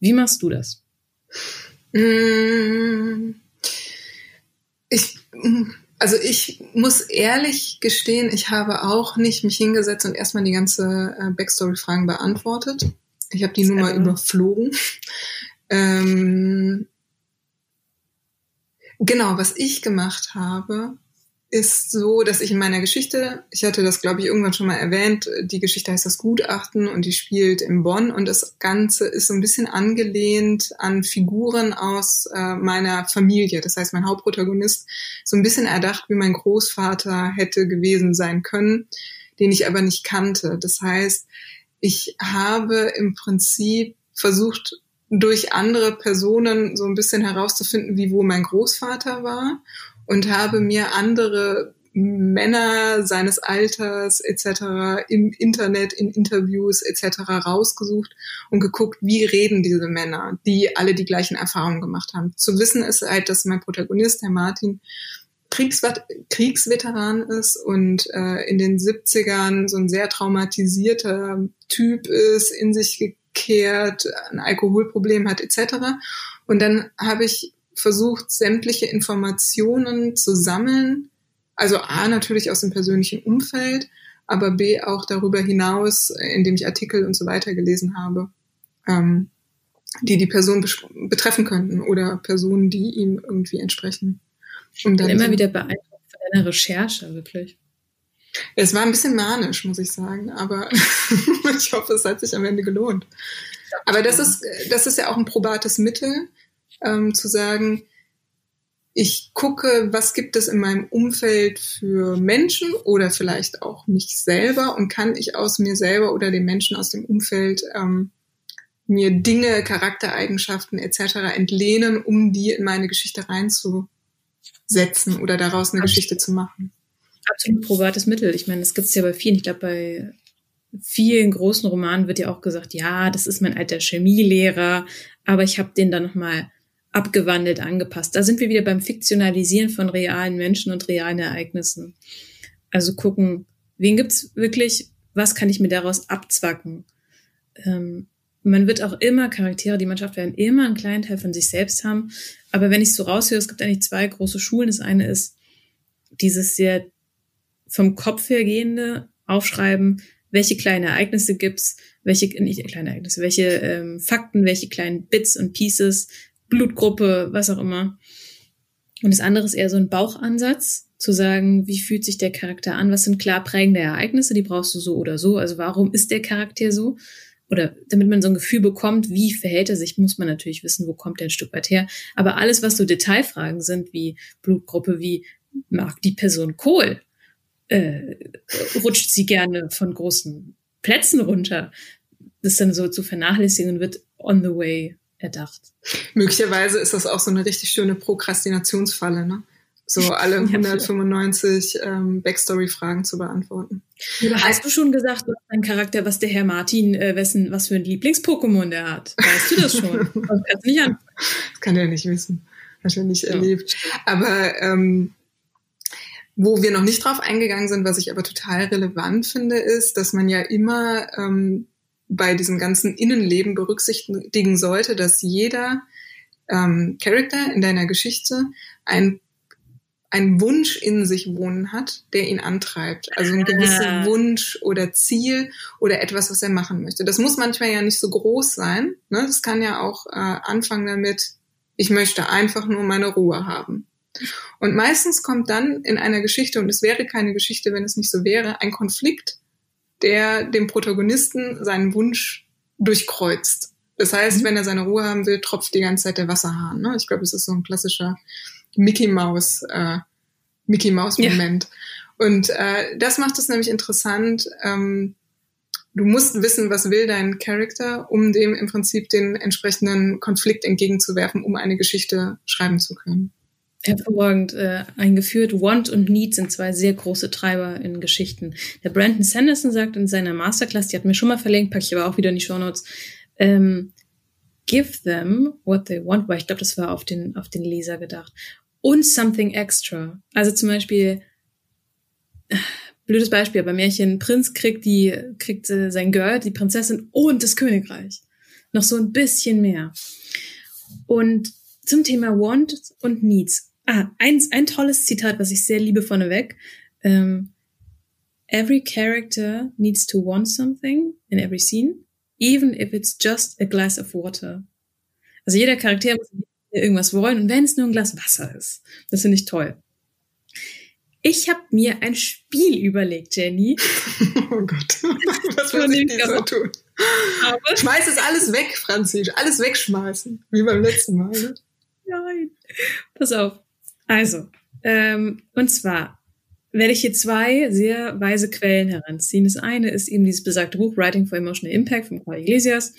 Wie machst du das? Mm. Ich, also ich muss ehrlich gestehen, ich habe auch nicht mich hingesetzt und erstmal die ganze äh, Backstory-Fragen beantwortet. Ich habe die nur mal überflogen. Ähm, genau, was ich gemacht habe, ist so, dass ich in meiner Geschichte, ich hatte das, glaube ich, irgendwann schon mal erwähnt, die Geschichte heißt das Gutachten und die spielt in Bonn und das Ganze ist so ein bisschen angelehnt an Figuren aus äh, meiner Familie. Das heißt, mein Hauptprotagonist so ein bisschen erdacht, wie mein Großvater hätte gewesen sein können, den ich aber nicht kannte. Das heißt, ich habe im Prinzip versucht, durch andere Personen so ein bisschen herauszufinden, wie wo mein Großvater war und habe mir andere Männer seines Alters etc. im Internet, in Interviews etc. rausgesucht und geguckt, wie reden diese Männer, die alle die gleichen Erfahrungen gemacht haben. Zu wissen ist halt, dass mein Protagonist, Herr Martin, Kriegsvet Kriegsveteran ist und äh, in den 70ern so ein sehr traumatisierter Typ ist, in sich gekehrt, ein Alkoholproblem hat etc. Und dann habe ich versucht, sämtliche Informationen zu sammeln. Also A, natürlich aus dem persönlichen Umfeld, aber B, auch darüber hinaus, indem ich Artikel und so weiter gelesen habe, ähm, die die Person betreffen könnten oder Personen, die ihm irgendwie entsprechen. Um dann immer so wieder beeindruckt von deiner Recherche, wirklich. Es war ein bisschen manisch, muss ich sagen, aber ich hoffe, es hat sich am Ende gelohnt. Aber das ist, das ist ja auch ein probates Mittel ähm, zu sagen, ich gucke, was gibt es in meinem Umfeld für Menschen oder vielleicht auch mich selber und kann ich aus mir selber oder den Menschen aus dem Umfeld ähm, mir Dinge, Charaktereigenschaften etc. entlehnen, um die in meine Geschichte reinzusetzen oder daraus eine. Geschichte zu machen. Absolut probates Mittel. Ich meine, das gibt es ja bei vielen. Ich glaube, bei vielen großen Romanen wird ja auch gesagt, ja, das ist mein alter Chemielehrer, aber ich habe den dann nochmal abgewandelt, angepasst. Da sind wir wieder beim Fiktionalisieren von realen Menschen und realen Ereignissen. Also gucken, wen gibt's wirklich, was kann ich mir daraus abzwacken? Ähm, man wird auch immer Charaktere, die man schafft, werden immer einen kleinen Teil von sich selbst haben. Aber wenn ich so raushöre, es gibt eigentlich zwei große Schulen. Das eine ist dieses sehr vom Kopf her gehende Aufschreiben, welche kleine Ereignisse gibt's, welche, nicht kleine Ereignisse, welche ähm, Fakten, welche kleinen Bits und Pieces Blutgruppe, was auch immer. Und das andere ist eher so ein Bauchansatz. zu sagen, wie fühlt sich der Charakter an, was sind klar prägende Ereignisse, die brauchst du so oder so, also warum ist der Charakter so? Oder damit man so ein Gefühl bekommt, wie verhält er sich, muss man natürlich wissen, wo kommt er ein Stück weit her. Aber alles, was so Detailfragen sind, wie Blutgruppe, wie mag die Person Kohl, äh, rutscht sie gerne von großen Plätzen runter, das dann so zu vernachlässigen wird on the way erdacht. Möglicherweise ist das auch so eine richtig schöne Prokrastinationsfalle, ne? So alle 195 ähm, Backstory-Fragen zu beantworten. Oder hast du schon gesagt, was dein Charakter, was der Herr Martin, äh, wessen, was für ein Lieblings-Pokémon der hat? Weißt du das schon? das nicht an. Das kann er nicht wissen. Hat er nicht ja. erlebt. Aber ähm, wo wir noch nicht drauf eingegangen sind, was ich aber total relevant finde, ist, dass man ja immer ähm, bei diesem ganzen Innenleben berücksichtigen sollte, dass jeder ähm, Charakter in deiner Geschichte ein einen Wunsch in sich wohnen hat, der ihn antreibt. Also ein gewisser ah. Wunsch oder Ziel oder etwas, was er machen möchte. Das muss manchmal ja nicht so groß sein. Ne? Das kann ja auch äh, anfangen damit, ich möchte einfach nur meine Ruhe haben. Und meistens kommt dann in einer Geschichte, und es wäre keine Geschichte, wenn es nicht so wäre, ein Konflikt, der dem Protagonisten seinen Wunsch durchkreuzt. Das heißt, mhm. wenn er seine Ruhe haben will, tropft die ganze Zeit der Wasserhahn. Ne? Ich glaube, das ist so ein klassischer Mickey Mouse, äh, Mickey Mouse Moment. Ja. Und äh, das macht es nämlich interessant. Ähm, du musst wissen, was will dein Charakter, um dem im Prinzip den entsprechenden Konflikt entgegenzuwerfen, um eine Geschichte schreiben zu können. Hervorragend äh, eingeführt. Want und Need sind zwei sehr große Treiber in Geschichten. Der Brandon Sanderson sagt in seiner Masterclass, die hat mir schon mal verlinkt, packe ich aber auch wieder in die Show Notes, ähm, give them what they want, weil ich glaube, das war auf den, auf den Leser gedacht und something extra. Also zum Beispiel, blödes Beispiel, bei Märchen, Prinz kriegt die, kriegt äh, sein Girl, die Prinzessin und das Königreich. Noch so ein bisschen mehr. Und zum Thema Want und Needs. Ah, ein, ein tolles Zitat, was ich sehr liebe vorneweg. Ähm, every character needs to want something in every scene, even if it's just a glass of water. Also jeder Charakter muss irgendwas wollen und wenn es nur ein Glas Wasser ist. Das finde ich toll. Ich habe mir ein Spiel überlegt, Jenny. Oh Gott, was will ich so tun? Aber Schmeiß es alles weg, Franzi. Alles wegschmeißen, wie beim letzten Mal. Ne? Nein. Pass auf. Also, ähm, und zwar werde ich hier zwei sehr weise Quellen heranziehen. Das eine ist eben dieses besagte Buch Writing for Emotional Impact von Paul Iglesias,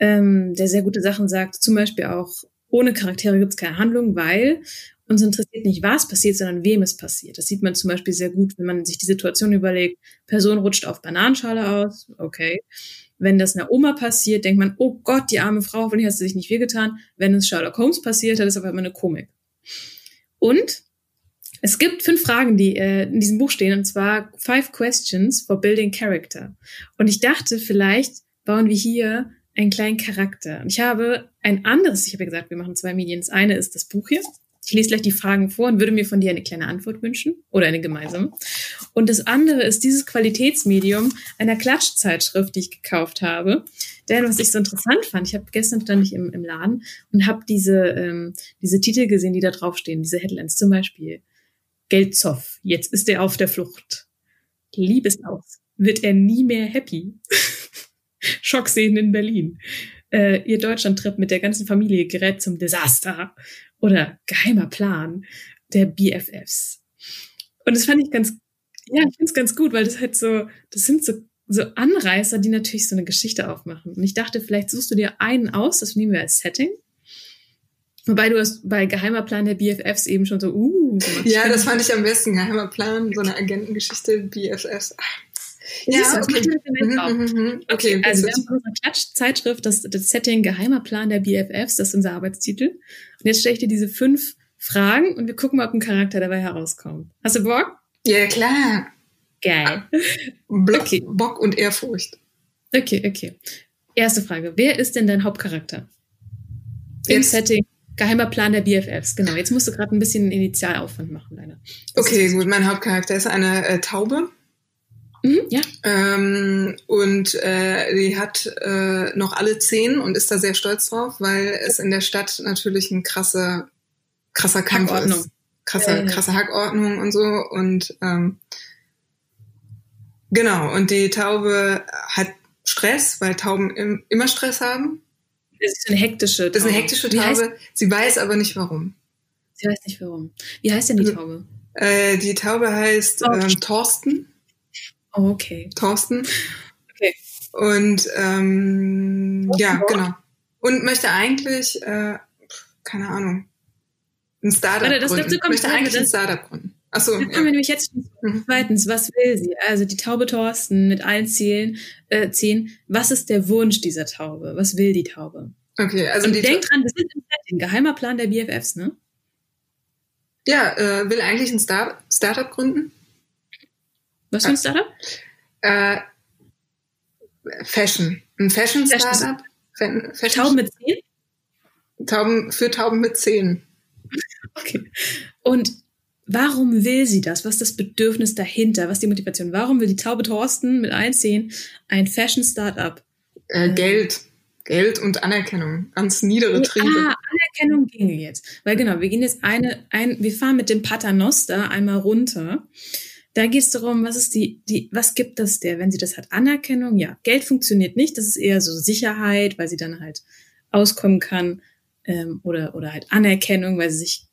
ähm, der sehr gute Sachen sagt. Zum Beispiel auch ohne Charaktere gibt es keine Handlung, weil uns interessiert nicht, was passiert, sondern wem es passiert. Das sieht man zum Beispiel sehr gut, wenn man sich die Situation überlegt, Person rutscht auf Bananenschale aus, okay. Wenn das einer Oma passiert, denkt man, oh Gott, die arme Frau, hoffentlich hat sie sich nicht wehgetan. Wenn es Sherlock Holmes passiert, hat es aber immer eine Komik. Und es gibt fünf Fragen, die äh, in diesem Buch stehen, und zwar Five Questions for Building Character. Und ich dachte, vielleicht bauen wir hier einen kleinen Charakter. Und ich habe ein anderes, ich habe ja gesagt, wir machen zwei Medien. Das eine ist das Buch hier. Ich lese gleich die Fragen vor und würde mir von dir eine kleine Antwort wünschen oder eine gemeinsame. Und das andere ist dieses Qualitätsmedium einer Klatschzeitschrift, die ich gekauft habe. Denn was ich so interessant fand, ich habe gestern stand ich im, im Laden und habe diese, ähm, diese Titel gesehen, die da draufstehen, diese Headlines zum Beispiel. Geldzoff, jetzt ist er auf der Flucht. Liebesaus, wird er nie mehr happy. Schockszenen in Berlin. Äh, ihr Deutschland-Trip mit der ganzen Familie gerät zum Desaster. Oder geheimer Plan der BFFs. Und das fand ich ganz, ja, ich finde es ganz gut, weil das halt so, das sind so, so Anreißer, die natürlich so eine Geschichte aufmachen. Und ich dachte, vielleicht suchst du dir einen aus, das nehmen wir als Setting. Wobei du hast bei Geheimer Plan der BFFs eben schon so, uh. Ja, das fand ich am besten. Geheimer Plan, so eine Agentengeschichte, BFFs. Ja, okay. Mhm, mhm, mhm. okay. okay. Also wir haben unsere Klatschzeitschrift, das, das Setting Geheimer Plan der BFFs, das ist unser Arbeitstitel. Und jetzt stelle ich dir diese fünf Fragen und wir gucken mal, ob ein Charakter dabei herauskommt. Hast du Bock? Ja, klar. Geil. Block, okay. Bock und Ehrfurcht. Okay, okay. Erste Frage. Wer ist denn dein Hauptcharakter? Im jetzt. Setting Geheimer Plan der BFFs, genau. Jetzt musst du gerade ein bisschen Initialaufwand machen, leider. okay, gut. Mein Hauptcharakter ist eine äh, Taube. Mhm, ja. Ähm, und äh, die hat äh, noch alle zehn und ist da sehr stolz drauf, weil es in der Stadt natürlich ein krasser, krasser Kampf ist. krasse, krasse Hackordnung und so. Und ähm, genau, und die Taube hat Stress, weil Tauben im, immer Stress haben. Das ist eine hektische Taube. Das ist eine hektische Taube. Sie weiß aber nicht warum. Sie weiß nicht warum. Wie heißt denn die Taube? Äh, die Taube heißt ähm, Thorsten. Oh, okay. Thorsten. Okay. Und ähm, ja, Thorsten. genau. Und möchte eigentlich, äh, keine Ahnung, ein Startup Warte, das- gründen. dazu kommt möchte eigentlich ein das- Startup gründen. Achso, Da kommen wir ja. nämlich jetzt. Mhm. Zweitens, was will sie? Also die Taube Thorsten mit allen Zielen, äh, zehn. Was ist der Wunsch dieser Taube? Was will die Taube? Okay, also Und die denk dran, das ist im Setting, geheimer Plan der BFFs, ne? ja, äh, will eigentlich ein Star Startup gründen. Was für ein Startup? Äh, Fashion. Ein Fashion Fashion. Tauben mit zehn? Tauben für Tauben mit Zähnen. Okay. Und warum will sie das? Was ist das Bedürfnis dahinter? Was ist die Motivation? Warum will die Taube Thorsten mit allen zehn ein Fashion-Startup? Äh, Mhm. Geld. Geld und Anerkennung. Ganz niedere Triebe. Ah, Anerkennung ginge jetzt. Weil genau, wir gehen jetzt eine, ein, wir fahren mit dem Paternoster einmal runter. Da geht es darum, was ist die, die, was gibt das der, wenn sie das hat? Anerkennung, ja. Geld funktioniert nicht, das ist eher so Sicherheit, weil sie dann halt auskommen kann. Ähm, oder, oder halt Anerkennung, weil sie sich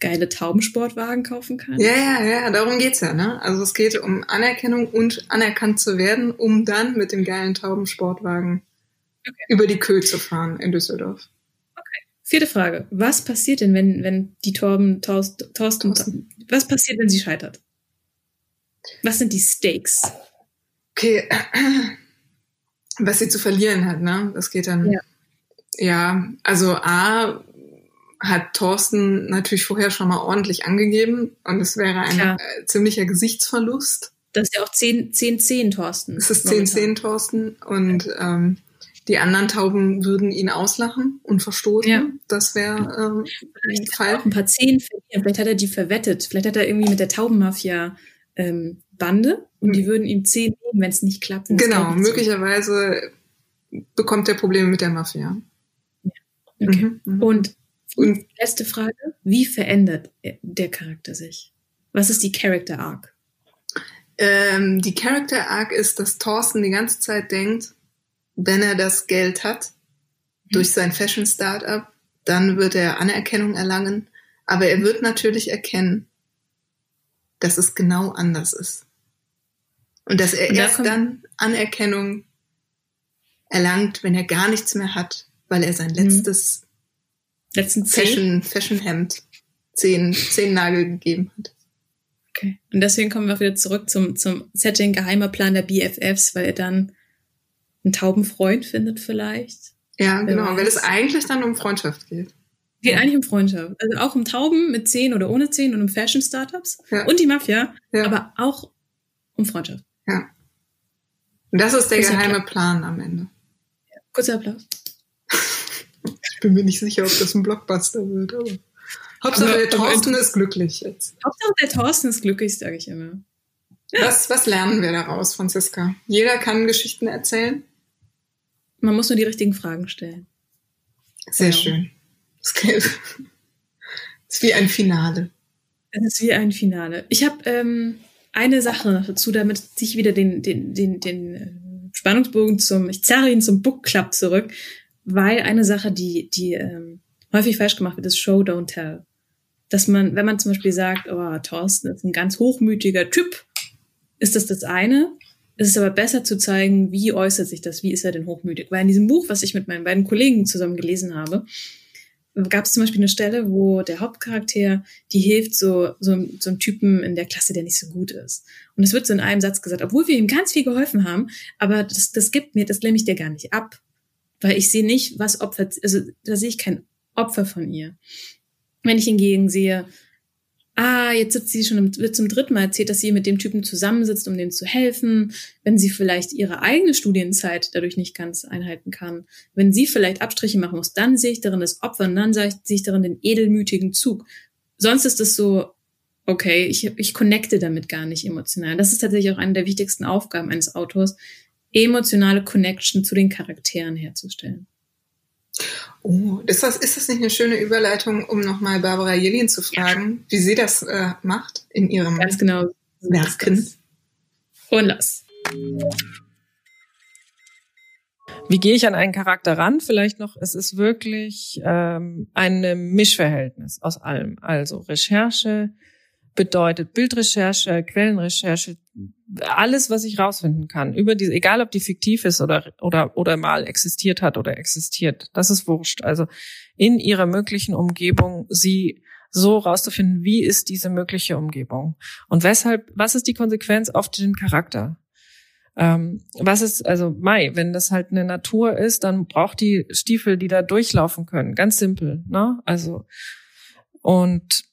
geile Taubensportwagen kaufen kann. Ja, ja, ja, darum geht's ja, ne? Also es geht um Anerkennung und anerkannt zu werden, um dann mit dem geilen Taubensportwagen Okay. über die Köh zu fahren in Düsseldorf. Vierte Frage. Was passiert denn, wenn, wenn die Torben, Thorsten, Thorsten. was passiert, wenn sie scheitert? Was sind die Stakes? Okay, was sie zu verlieren hat, ne? Das geht dann. Ja. Ja, also A hat Thorsten natürlich vorher schon mal ordentlich angegeben und es wäre ein Klar. äh, ziemlicher Gesichtsverlust. Das ist ja auch 10, 10, 10 Thorsten. Es ist momentan. 10-10 Thorsten und ähm, die anderen Tauben würden ihn auslachen und verstoßen. Ja. Das wäre ähm, ein Vielleicht Fall. auch ein paar Zehn verlieren. Vielleicht hat er die verwettet. Vielleicht hat er irgendwie mit der Taubenmafia ähm, Bande und die würden ihm zehn geben, wenn es nicht klappt. Genau, möglicherweise bekommt er Probleme mit der Mafia. so- Okay. Mhm, mhm. Und Und letzte Frage. Wie verändert der Charakter sich? Was ist die Character Arc? ähm, die Character Arc ist, dass Thorsten die ganze Zeit denkt, wenn er das Geld hat, durch sein Fashion Startup, dann wird er Anerkennung erlangen. Aber er wird natürlich erkennen, dass es genau anders ist. Und dass er Und da erst dann Anerkennung erlangt, wenn er gar nichts mehr hat, weil er sein Mhm. letztes Letzten zehn? Fashion, Fashion Hemd zehn, zehn Nagel gegeben hat. Okay. Und deswegen kommen wir auch wieder zurück zum, zum Setting geheimer Plan der BFFs, weil er dann einen Taubenfreund findet vielleicht. Ja, genau, weil es eigentlich dann um Freundschaft geht. Geht Ja. eigentlich um Freundschaft. Also auch um Tauben mit 10 oder ohne 10 und um Fashion-Startups Ja. und die Mafia, Ja. aber auch um Freundschaft. Ja. Und das ist der ja geheime klar. Plan am Ende. Kurzer Applaus. Ich bin mir nicht sicher, ob das ein Blockbuster wird, aber. Hauptsache, Aber- der Thorsten ist glücklich jetzt. Hauptsache der Thorsten ist glücklich, sage ich immer. Was, was lernen wir daraus, Franziska? Jeder kann Geschichten erzählen. Man muss nur die richtigen Fragen stellen. Sehr Ja. schön. Das ist wie ein Finale. Es ist wie ein Finale. Ich habe ähm, eine Sache noch dazu, damit ziehe ich wieder den, den, den, den äh, Spannungsbogen zum, ich zerre ihn zum Book Club zurück, weil eine Sache, die, die ähm, häufig falsch gemacht wird, ist Show, Don't Tell. Dass man, wenn man zum Beispiel sagt, oh, Thorsten ist ein ganz hochmütiger Typ, ist das das eine. Es ist aber besser zu zeigen, wie äußert sich das, wie ist er denn hochmütig. Weil in diesem Buch, was ich mit meinen beiden Kollegen zusammen gelesen habe, gab es zum Beispiel eine Stelle, wo der Hauptcharakter, die hilft so, so, so einem Typen in der Klasse, der nicht so gut ist. Und es wird so in einem Satz gesagt, obwohl wir ihm ganz viel geholfen haben, aber das, das gibt mir, das nehme ich dir gar nicht ab. Weil ich sehe nicht, was Opfer, also da sehe ich kein Opfer von ihr. Wenn ich hingegen sehe, ah, jetzt sitzt sie schon, im, wird zum dritten Mal erzählt, dass sie mit dem Typen zusammensitzt, um dem zu helfen, wenn sie vielleicht ihre eigene Studienzeit dadurch nicht ganz einhalten kann, wenn sie vielleicht Abstriche machen muss, dann sehe ich darin das Opfer und dann sehe ich, darin den edelmütigen Zug. Sonst ist es so, okay, ich, ich connecte damit gar nicht emotional. Das ist tatsächlich auch eine der wichtigsten Aufgaben eines Autors, emotionale Connection zu den Charakteren herzustellen. Oh, ist das, ist das nicht eine schöne Überleitung, um nochmal Barbara Jelin zu fragen, wie sie das äh, macht in ihrem Ganz genau. Werken? Und los. Wie gehe ich an einen Charakter ran? Vielleicht noch, es ist wirklich ähm, ein Mischverhältnis aus allem. Also Recherche bedeutet Bildrecherche, Quellenrecherche, alles, was ich rausfinden kann über diese, egal ob die fiktiv ist oder oder oder mal existiert hat oder existiert, das ist wurscht. Also in ihrer möglichen Umgebung sie so rauszufinden, wie ist diese mögliche Umgebung und weshalb, was ist die Konsequenz auf den Charakter? Ähm, was ist, also Mai, wenn das halt eine Natur ist, dann braucht die Stiefel, die da durchlaufen können. Ganz simpel, ne? Also, und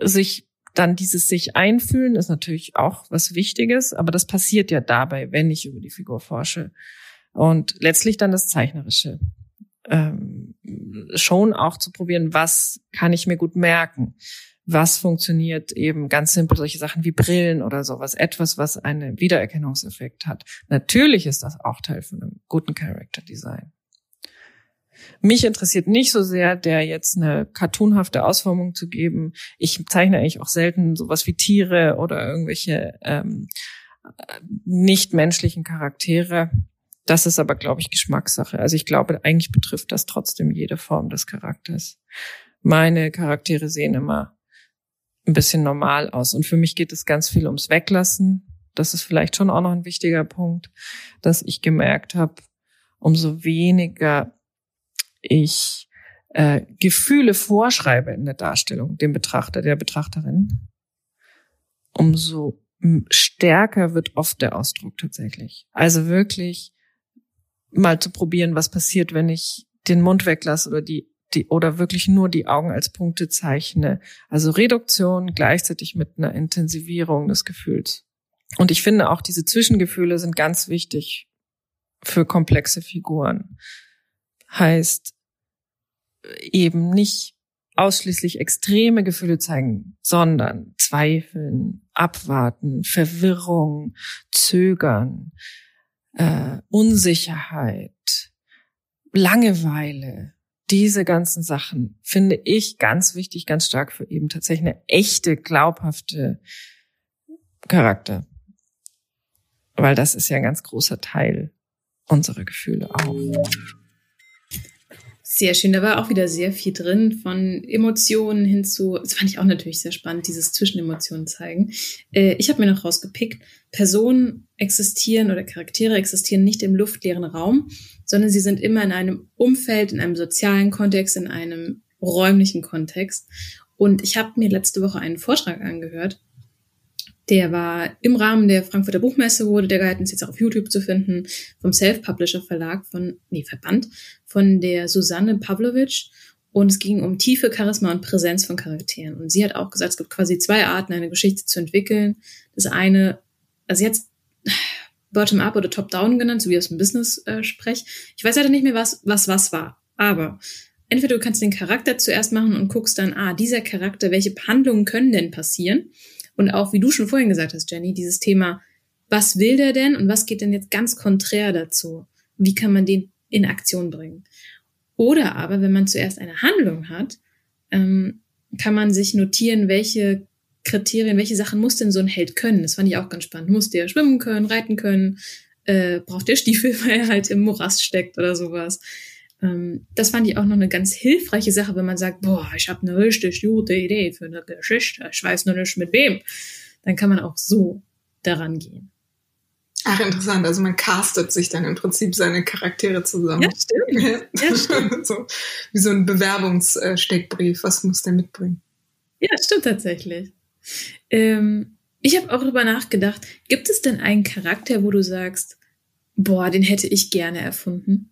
sich dann dieses sich einfühlen ist natürlich auch was Wichtiges, aber das passiert ja dabei, wenn ich über die Figur forsche. Und letztlich dann das Zeichnerische. Ähm, schon auch zu probieren, was kann ich mir gut merken was funktioniert eben ganz simpel solche Sachen wie Brillen oder sowas, etwas, was einen Wiedererkennungseffekt hat. Natürlich ist das auch Teil von einem guten Character Design. Mich interessiert nicht so sehr, der jetzt eine cartoonhafte Ausformung zu geben. Ich zeichne eigentlich auch selten sowas wie Tiere oder irgendwelche ähm, nichtmenschlichen Charaktere. Das ist aber, glaube ich, Geschmackssache. Also ich glaube, eigentlich betrifft das trotzdem jede Form des Charakters. Meine Charaktere sehen immer ein bisschen normal aus. Und für mich geht es ganz viel ums Weglassen. Das ist vielleicht schon auch noch ein wichtiger Punkt, dass ich gemerkt habe, umso weniger ich äh, Gefühle vorschreibe in der Darstellung, dem Betrachter, der Betrachterin, umso stärker wird oft der Ausdruck tatsächlich. Also wirklich mal zu probieren, was passiert, wenn ich den Mund weglasse oder die die, oder wirklich nur die Augen als Punkte zeichne. Also Reduktion gleichzeitig mit einer Intensivierung des Gefühls. Und ich finde auch diese Zwischengefühle sind ganz wichtig für komplexe Figuren. Heißt eben nicht ausschließlich extreme Gefühle zeigen, sondern Zweifeln, Abwarten, Verwirrung, Zögern, äh, Unsicherheit, Langeweile, diese ganzen Sachen finde ich ganz wichtig, ganz stark für eben tatsächlich eine echte, glaubhafte Charakter. Weil das ist ja ein ganz großer Teil unserer Gefühle auch. Sehr schön, da war auch wieder sehr viel drin von Emotionen hin zu, das fand ich auch natürlich sehr spannend, dieses Zwischenemotionen zeigen. Äh, ich habe mir noch rausgepickt, Personen existieren oder Charaktere existieren nicht im luftleeren Raum, sondern sie sind immer in einem Umfeld, in einem sozialen Kontext, in einem räumlichen Kontext. Und ich habe mir letzte Woche einen Vortrag angehört der war im Rahmen der Frankfurter Buchmesse, wurde der gehalten, ist jetzt auch auf YouTube zu finden, vom Self-Publisher Verlag von, nee, Verband, von der Susanne Pavlovic. Und es ging um tiefe Charisma und Präsenz von Charakteren. Und sie hat auch gesagt, es gibt quasi zwei Arten, eine Geschichte zu entwickeln. Das eine, also jetzt Bottom-up oder Top-down genannt, so wie aus dem Business äh. Ich weiß leider nicht mehr, was, was was war. Aber entweder du kannst den Charakter zuerst machen und guckst dann, ah, dieser Charakter, welche Handlungen können denn passieren? Und auch, wie du schon vorhin gesagt hast, Jenny, dieses Thema, was will der denn und was geht denn jetzt ganz konträr dazu? Wie kann man den in Aktion bringen? Oder aber, wenn man zuerst eine Handlung hat, ähm, kann man sich notieren, welche Kriterien, welche Sachen muss denn so ein Held können? Das fand ich auch ganz spannend. Muss der schwimmen können, reiten können? Äh, braucht der Stiefel, weil er halt im Morast steckt oder sowas? Ähm, das fand ich auch noch eine ganz hilfreiche Sache, wenn man sagt, boah, ich habe eine richtig gute Idee für eine Geschichte, ich weiß nur nicht mit wem. Dann kann man auch so daran gehen. Ach, interessant. Also man castet sich dann im Prinzip seine Charaktere zusammen. Ja, stimmt. Ja, stimmt. so, wie so ein Bewerbungssteckbrief. Was muss der mitbringen? Ja, stimmt tatsächlich. Ähm, ich habe auch darüber nachgedacht, gibt es denn einen Charakter, wo du sagst, boah, den hätte ich gerne erfunden?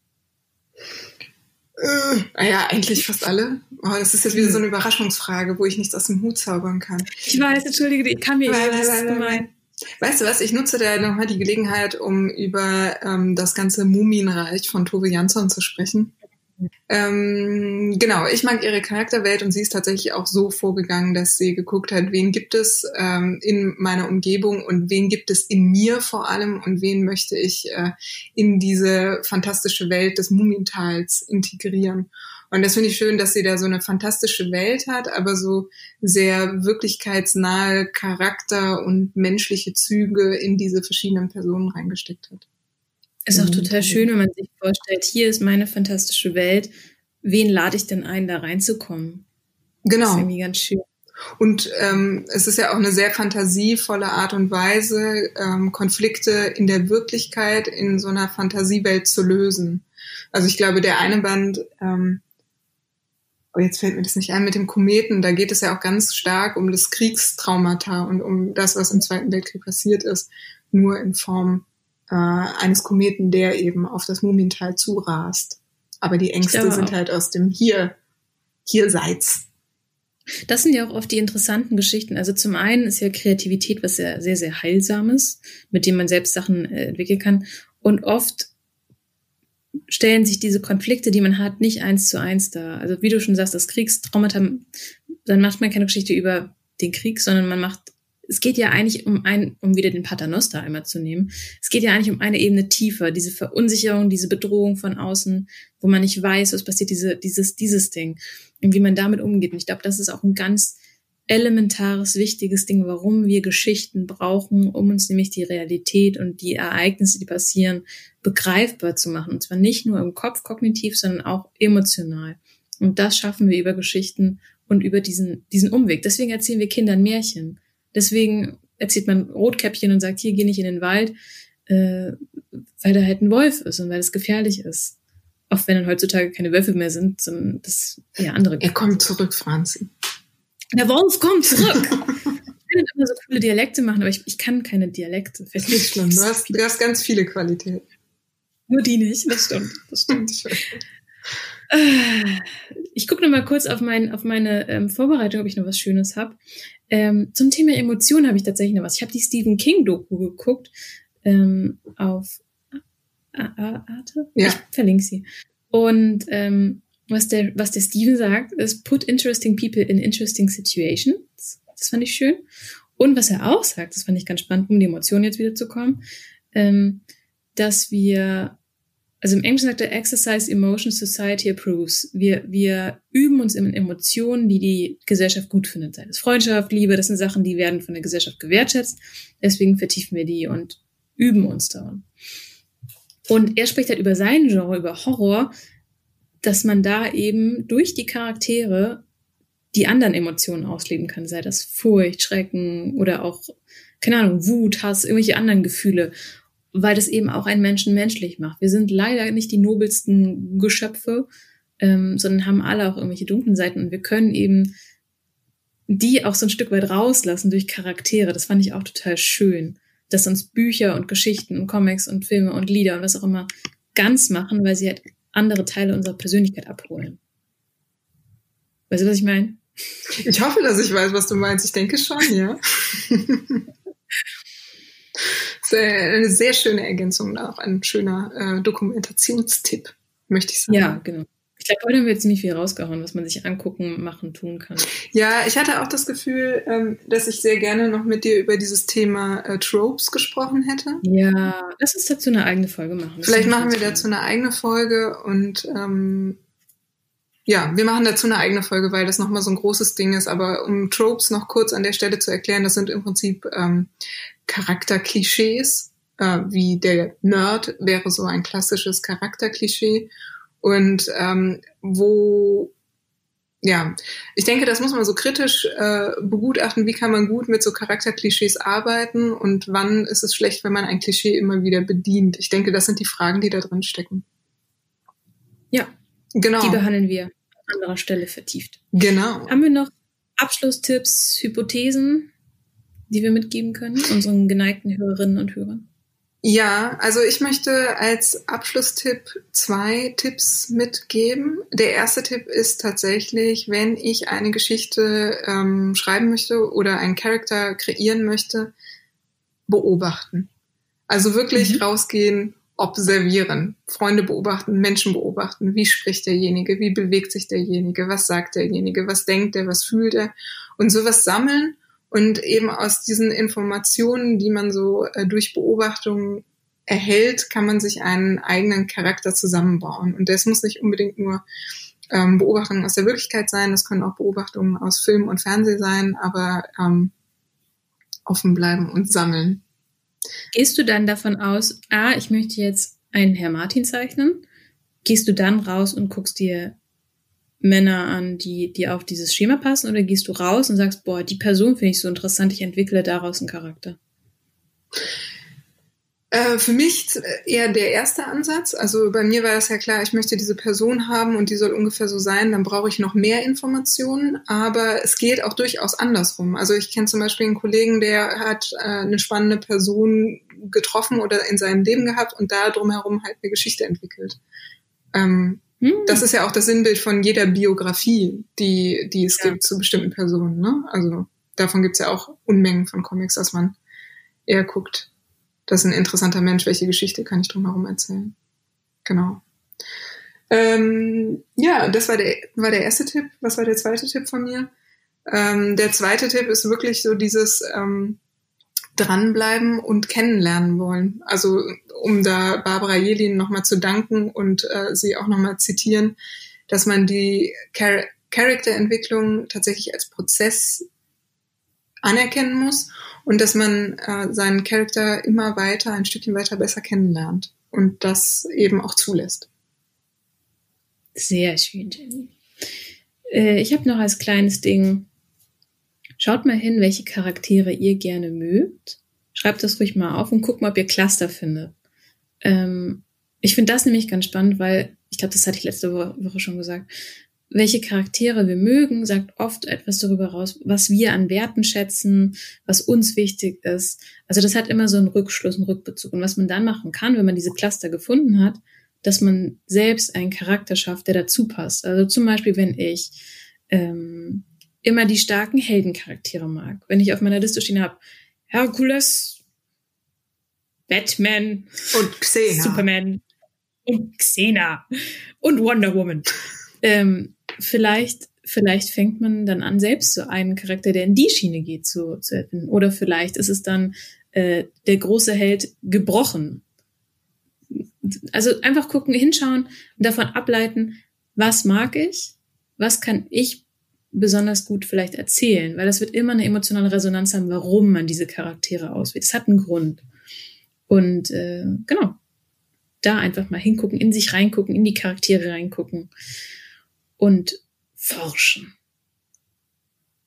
Äh, naja, eigentlich fast alle. Oh, das ist jetzt wieder so eine Überraschungsfrage, wo ich nichts aus dem Hut zaubern kann. Ich weiß, entschuldige, ich kann mir nicht, was ist gemeint. Weißt du was, ich nutze da nochmal die Gelegenheit, um über ähm, das ganze Mumienreich von Tove Jansson zu sprechen. Ähm, genau, ich mag ihre Charakterwelt und sie ist tatsächlich auch so vorgegangen, dass sie geguckt hat, wen gibt es ähm, in meiner Umgebung und wen gibt es in mir vor allem und wen möchte ich äh, in diese fantastische Welt des Mumientals integrieren. Und das finde ich schön, dass sie da so eine fantastische Welt hat, aber so sehr wirklichkeitsnahe Charakter und menschliche Züge in diese verschiedenen Personen reingesteckt hat. Ist auch total schön, wenn man sich vorstellt, hier ist meine fantastische Welt. Wen lade ich denn ein, da reinzukommen? Genau. Das ist irgendwie ganz schön. Und ähm, es ist ja auch eine sehr fantasievolle Art und Weise, ähm, Konflikte in der Wirklichkeit in so einer Fantasiewelt zu lösen. Also ich glaube, der eine Band, ähm, oh, jetzt fällt mir das nicht ein, mit dem Kometen, da geht es ja auch ganz stark um das Kriegstraumata und um das, was im Zweiten Weltkrieg passiert ist, nur in Form äh, eines Kometen, der eben auf das Mumiental zurast. Aber die Ängste sind halt aus dem Hier, Hierseits. Das sind ja auch oft die interessanten Geschichten. Also zum einen ist ja Kreativität was sehr, sehr, sehr heilsames, mit dem man selbst Sachen äh, entwickeln kann. Und oft stellen sich diese Konflikte, die man hat, nicht eins zu eins dar. Also wie du schon sagst, das Kriegstraumata, dann macht man keine Geschichte über den Krieg, sondern man macht, es geht ja eigentlich um ein, um wieder den Paternoster einmal zu nehmen. Es geht ja eigentlich um eine Ebene tiefer, diese Verunsicherung, diese Bedrohung von außen, wo man nicht weiß, was passiert, diese, dieses, dieses Ding und wie man damit umgeht. Und ich glaube, das ist auch ein ganz elementares, wichtiges Ding, warum wir Geschichten brauchen, um uns nämlich die Realität und die Ereignisse, die passieren, begreifbar zu machen. Und zwar nicht nur im Kopf kognitiv, sondern auch emotional. Und das schaffen wir über Geschichten und über diesen, diesen Umweg. Deswegen erzählen wir Kindern Märchen. Deswegen erzählt man Rotkäppchen und sagt, hier geh nicht in den Wald, äh, weil da halt ein Wolf ist und weil es gefährlich ist. Auch wenn dann heutzutage keine Wölfe mehr sind, sondern das ja andere. Er kommt zurück, Franzi. Der Wolf kommt zurück. ich will immer so coole Dialekte machen, aber ich, ich kann keine Dialekte. Nicht schlimm. Du hast, du hast ganz viele Qualitäten. Nur die nicht, das stimmt. Das stimmt. Äh, ich gucke noch mal kurz auf, mein, auf meine ähm, Vorbereitung, ob ich noch was Schönes habe. Ähm, zum Thema Emotionen habe ich tatsächlich noch was. Ich habe die Stephen King-Doku geguckt ähm, auf Arte. Ja. Ich verlinke sie. Und ähm, was der, was der Steven sagt, ist put interesting people in interesting situations. Das fand ich schön. Und was er auch sagt, das fand ich ganz spannend, um die Emotionen jetzt wieder zu kommen, ähm, dass wir, also im Englischen sagt er Exercise Emotion Society Approves. Wir, wir üben uns in Emotionen, die die Gesellschaft gut findet. Sei das Freundschaft, Liebe, das sind Sachen, die werden von der Gesellschaft gewertschätzt. Deswegen vertiefen wir die und üben uns daran. Und er spricht halt über sein Genre, über Horror, dass man da eben durch die Charaktere die anderen Emotionen ausleben kann, sei das Furcht, Schrecken oder auch, keine Ahnung, Wut, Hass, irgendwelche anderen Gefühle, weil das eben auch einen Menschen menschlich macht. Wir sind leider nicht die nobelsten Geschöpfe, ähm, sondern haben alle auch irgendwelche dunklen Seiten und wir können eben die auch so ein Stück weit rauslassen durch Charaktere. Das fand ich auch total schön, dass uns Bücher und Geschichten und Comics und Filme und Lieder und was auch immer ganz machen, weil sie halt andere Teile unserer Persönlichkeit abholen. Weißt du, was ich meine? Ich hoffe, dass ich weiß, was du meinst. Ich denke schon, ja. eine sehr schöne Ergänzung, auch ein schöner äh, Dokumentationstipp, möchte ich sagen. Ja, genau. Ich glaube, heute haben wir jetzt ziemlich viel rausgehauen, was man sich angucken, machen, tun kann. Ja, ich hatte auch das Gefühl, ähm, dass ich sehr gerne noch mit dir über dieses Thema äh, Tropes gesprochen hätte. Ja, lass uns dazu eine eigene Folge machen. Das Vielleicht machen wir dazu eine eigene Folge und ähm, ja, wir machen dazu eine eigene Folge, weil das nochmal so ein großes Ding ist. Aber um Tropes noch kurz an der Stelle zu erklären, das sind im Prinzip ähm, Charakterklischees. Äh, wie der Nerd wäre so ein klassisches Charakterklischee und ähm, wo ja, ich denke, das muss man so kritisch äh, begutachten, wie kann man gut mit so Charakterklischees arbeiten und wann ist es schlecht, wenn man ein Klischee immer wieder bedient. Ich denke, das sind die Fragen, die da drin stecken. Ja, genau. Die behandeln wir an anderer Stelle vertieft. Genau. Haben wir noch Abschlusstipps, Hypothesen, die wir mitgeben können, unseren geneigten Hörerinnen und Hörern? Ja, also ich möchte als Abschlusstipp zwei Tipps mitgeben. Der erste Tipp ist tatsächlich, wenn ich eine Geschichte ähm, schreiben möchte oder einen Charakter kreieren möchte, beobachten. Also wirklich mhm. rausgehen observieren, Freunde beobachten, Menschen beobachten. Wie spricht derjenige? Wie bewegt sich derjenige? Was sagt derjenige? Was denkt er? Was fühlt er? Und sowas sammeln und eben aus diesen Informationen, die man so äh, durch Beobachtungen erhält, kann man sich einen eigenen Charakter zusammenbauen. Und das muss nicht unbedingt nur ähm, Beobachtungen aus der Wirklichkeit sein, das können auch Beobachtungen aus Film und Fernsehen sein, aber ähm, offen bleiben und sammeln. Gehst du dann davon aus, ah, ich möchte jetzt einen Herr Martin zeichnen? Gehst du dann raus und guckst dir Männer an, die, die auf dieses Schema passen? Oder gehst du raus und sagst, boah, die Person finde ich so interessant, ich entwickle daraus einen Charakter? Äh, für mich eher der erste Ansatz. Also bei mir war es ja klar, ich möchte diese Person haben und die soll ungefähr so sein. Dann brauche ich noch mehr Informationen. Aber es geht auch durchaus andersrum. Also ich kenne zum Beispiel einen Kollegen, der hat äh, eine spannende Person getroffen oder in seinem Leben gehabt und da drumherum halt eine Geschichte entwickelt. Ähm, hm. Das ist ja auch das Sinnbild von jeder Biografie, die, die es ja. gibt zu bestimmten Personen. Ne? Also davon gibt es ja auch Unmengen von Comics, dass man eher guckt, das ist ein interessanter Mensch, welche Geschichte kann ich drumherum erzählen? Genau. Ähm, ja, das war der, war der erste Tipp. Was war der zweite Tipp von mir? Ähm, der zweite Tipp ist wirklich so dieses ähm, dranbleiben und kennenlernen wollen. Also um da Barbara Jelin nochmal zu danken und äh, sie auch nochmal zitieren, dass man die Char Charakterentwicklung tatsächlich als Prozess anerkennen muss und dass man äh, seinen Charakter immer weiter, ein Stückchen weiter besser kennenlernt und das eben auch zulässt. Sehr schön, Jenny. Äh, ich habe noch als kleines Ding, schaut mal hin, welche Charaktere ihr gerne mögt. Schreibt das ruhig mal auf und guckt mal, ob ihr Cluster findet. Ähm, ich finde das nämlich ganz spannend, weil ich glaube, das hatte ich letzte Woche schon gesagt welche Charaktere wir mögen, sagt oft etwas darüber raus, was wir an Werten schätzen, was uns wichtig ist. Also das hat immer so einen Rückschluss, einen Rückbezug. Und was man dann machen kann, wenn man diese Cluster gefunden hat, dass man selbst einen Charakter schafft, der dazu passt. Also zum Beispiel, wenn ich ähm, immer die starken Heldencharaktere mag. Wenn ich auf meiner Liste stehen habe, Herkules, Batman und Xena. Superman und Xena und Wonder Woman. Ähm, vielleicht, vielleicht fängt man dann an, selbst so einen Charakter, der in die Schiene geht, zu, zu erfinden. Oder vielleicht ist es dann äh, der große Held gebrochen. Also einfach gucken, hinschauen und davon ableiten, was mag ich, was kann ich besonders gut vielleicht erzählen, weil das wird immer eine emotionale Resonanz haben, warum man diese Charaktere auswählt. Es hat einen Grund. Und äh, genau, da einfach mal hingucken, in sich reingucken, in die Charaktere reingucken und forschen.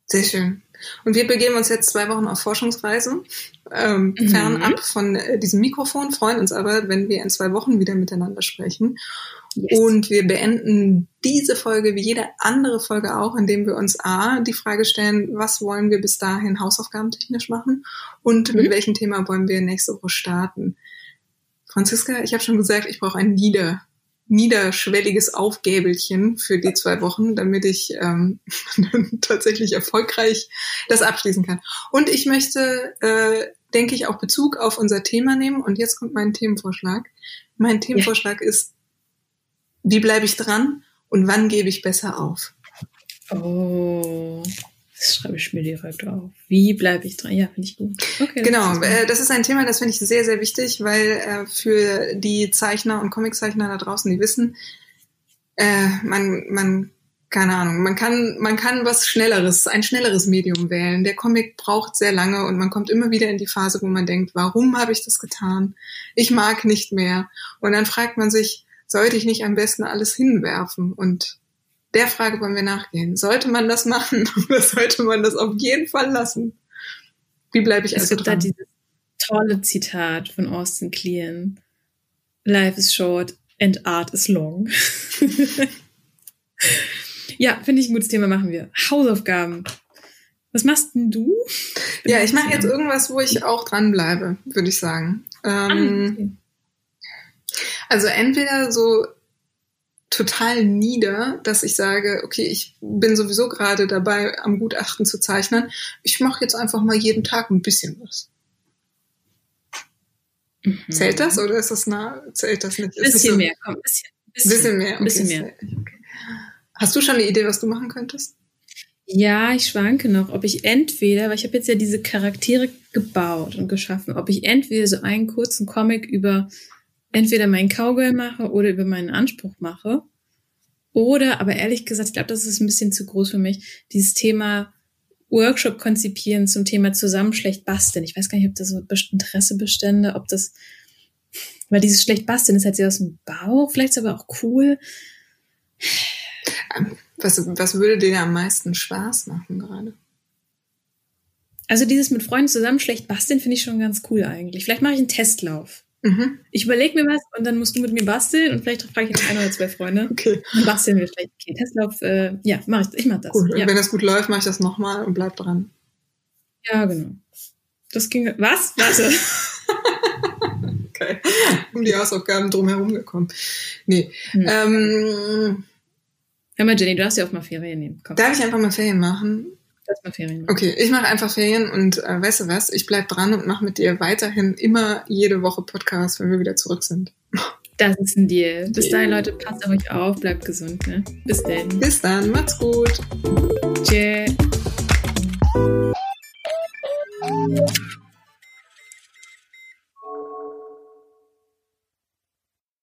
Sehr schön. Und wir begeben uns jetzt zwei Wochen auf Forschungsreise, ähm, mhm. fernab von äh, diesem Mikrofon, freuen uns aber, wenn wir in zwei Wochen wieder miteinander sprechen. Yes. Und wir beenden diese Folge wie jede andere Folge auch, indem wir uns A, die Frage stellen, was wollen wir bis dahin hausaufgabentechnisch machen und mhm. mit welchem Thema wollen wir nächste Woche starten. Franziska, ich habe schon gesagt, ich brauche ein Nieder niederschwelliges Aufgäbelchen für die zwei Wochen, damit ich ähm, tatsächlich erfolgreich das abschließen kann. Und ich möchte, äh, denke ich, auch Bezug auf unser Thema nehmen. Und jetzt kommt mein Themenvorschlag. Mein Themenvorschlag ja. ist, wie bleibe ich dran und wann gebe ich besser auf? Oh. Das schreibe ich mir direkt auf. Wie bleibe ich dran? Ja, finde ich gut. Okay, genau, das ist, äh, das ist ein Thema, das finde ich sehr, sehr wichtig, weil äh, für die Zeichner und Comiczeichner da draußen, die wissen, äh, man, man, keine Ahnung, man kann, man kann was Schnelleres, ein schnelleres Medium wählen. Der Comic braucht sehr lange und man kommt immer wieder in die Phase, wo man denkt, warum habe ich das getan? Ich mag nicht mehr. Und dann fragt man sich, sollte ich nicht am besten alles hinwerfen? Und der Frage wollen wir nachgehen. Sollte man das machen oder sollte man das auf jeden Fall lassen? Wie bleibe ich es also gibt dran? da dieses tolle Zitat von Austin Kleon. Life is short and art is long. ja, finde ich ein gutes Thema, machen wir. Hausaufgaben. Was machst denn du? Bin ja, ich mache jetzt irgendwas, wo ich auch dranbleibe, würde ich sagen. Ähm, ah, okay. Also entweder so total nieder, dass ich sage, okay, ich bin sowieso gerade dabei, am Gutachten zu zeichnen. Ich mache jetzt einfach mal jeden Tag ein bisschen was. Mhm. Zählt das oder ist das nah? Zählt das nicht? Ein bisschen so mehr, komm, ein bisschen. Bisschen, bisschen mehr. Okay, bisschen mehr. Okay. Hast du schon eine Idee, was du machen könntest? Ja, ich schwanke noch, ob ich entweder, weil ich habe jetzt ja diese Charaktere gebaut und geschaffen, ob ich entweder so einen kurzen Comic über entweder meinen Cowgirl mache oder über meinen Anspruch mache. Oder, aber ehrlich gesagt, ich glaube, das ist ein bisschen zu groß für mich, dieses Thema Workshop konzipieren zum Thema zusammen schlecht basteln. Ich weiß gar nicht, ob das so Interesse bestände, ob das, weil dieses schlecht basteln ist halt sehr aus dem Bauch, vielleicht ist aber auch cool. Was, was würde dir am meisten Spaß machen gerade? Also dieses mit Freunden zusammen schlecht basteln finde ich schon ganz cool eigentlich. Vielleicht mache ich einen Testlauf. Mhm. Ich überlege mir was und dann musst du mit mir basteln und vielleicht frage ich jetzt ein oder zwei Freunde. Okay. Dann basteln wir vielleicht. Okay, Testlauf, äh, ja, mach ich, ich mach das. Cool. Ja. wenn das gut läuft, mache ich das nochmal und bleib dran. Ja, genau. Das ging. Was? Warte. okay. Um die Hausaufgaben drumherum gekommen. Nee. Hm. Ähm, Hör mal, Jenny, du darfst ja auch mal Ferien nehmen. Komm. Darf ich einfach mal Ferien machen? erstmal Ferien machen. Okay, ich mache einfach Ferien und äh, weißt du was? Ich bleibe dran und mache mit dir weiterhin immer jede Woche Podcast, wenn wir wieder zurück sind. Das ist ein Deal. Bis dahin, Leute, passt auf euch auf, bleibt gesund. Ne? Bis dann. Bis dann, macht's gut. Tschüss.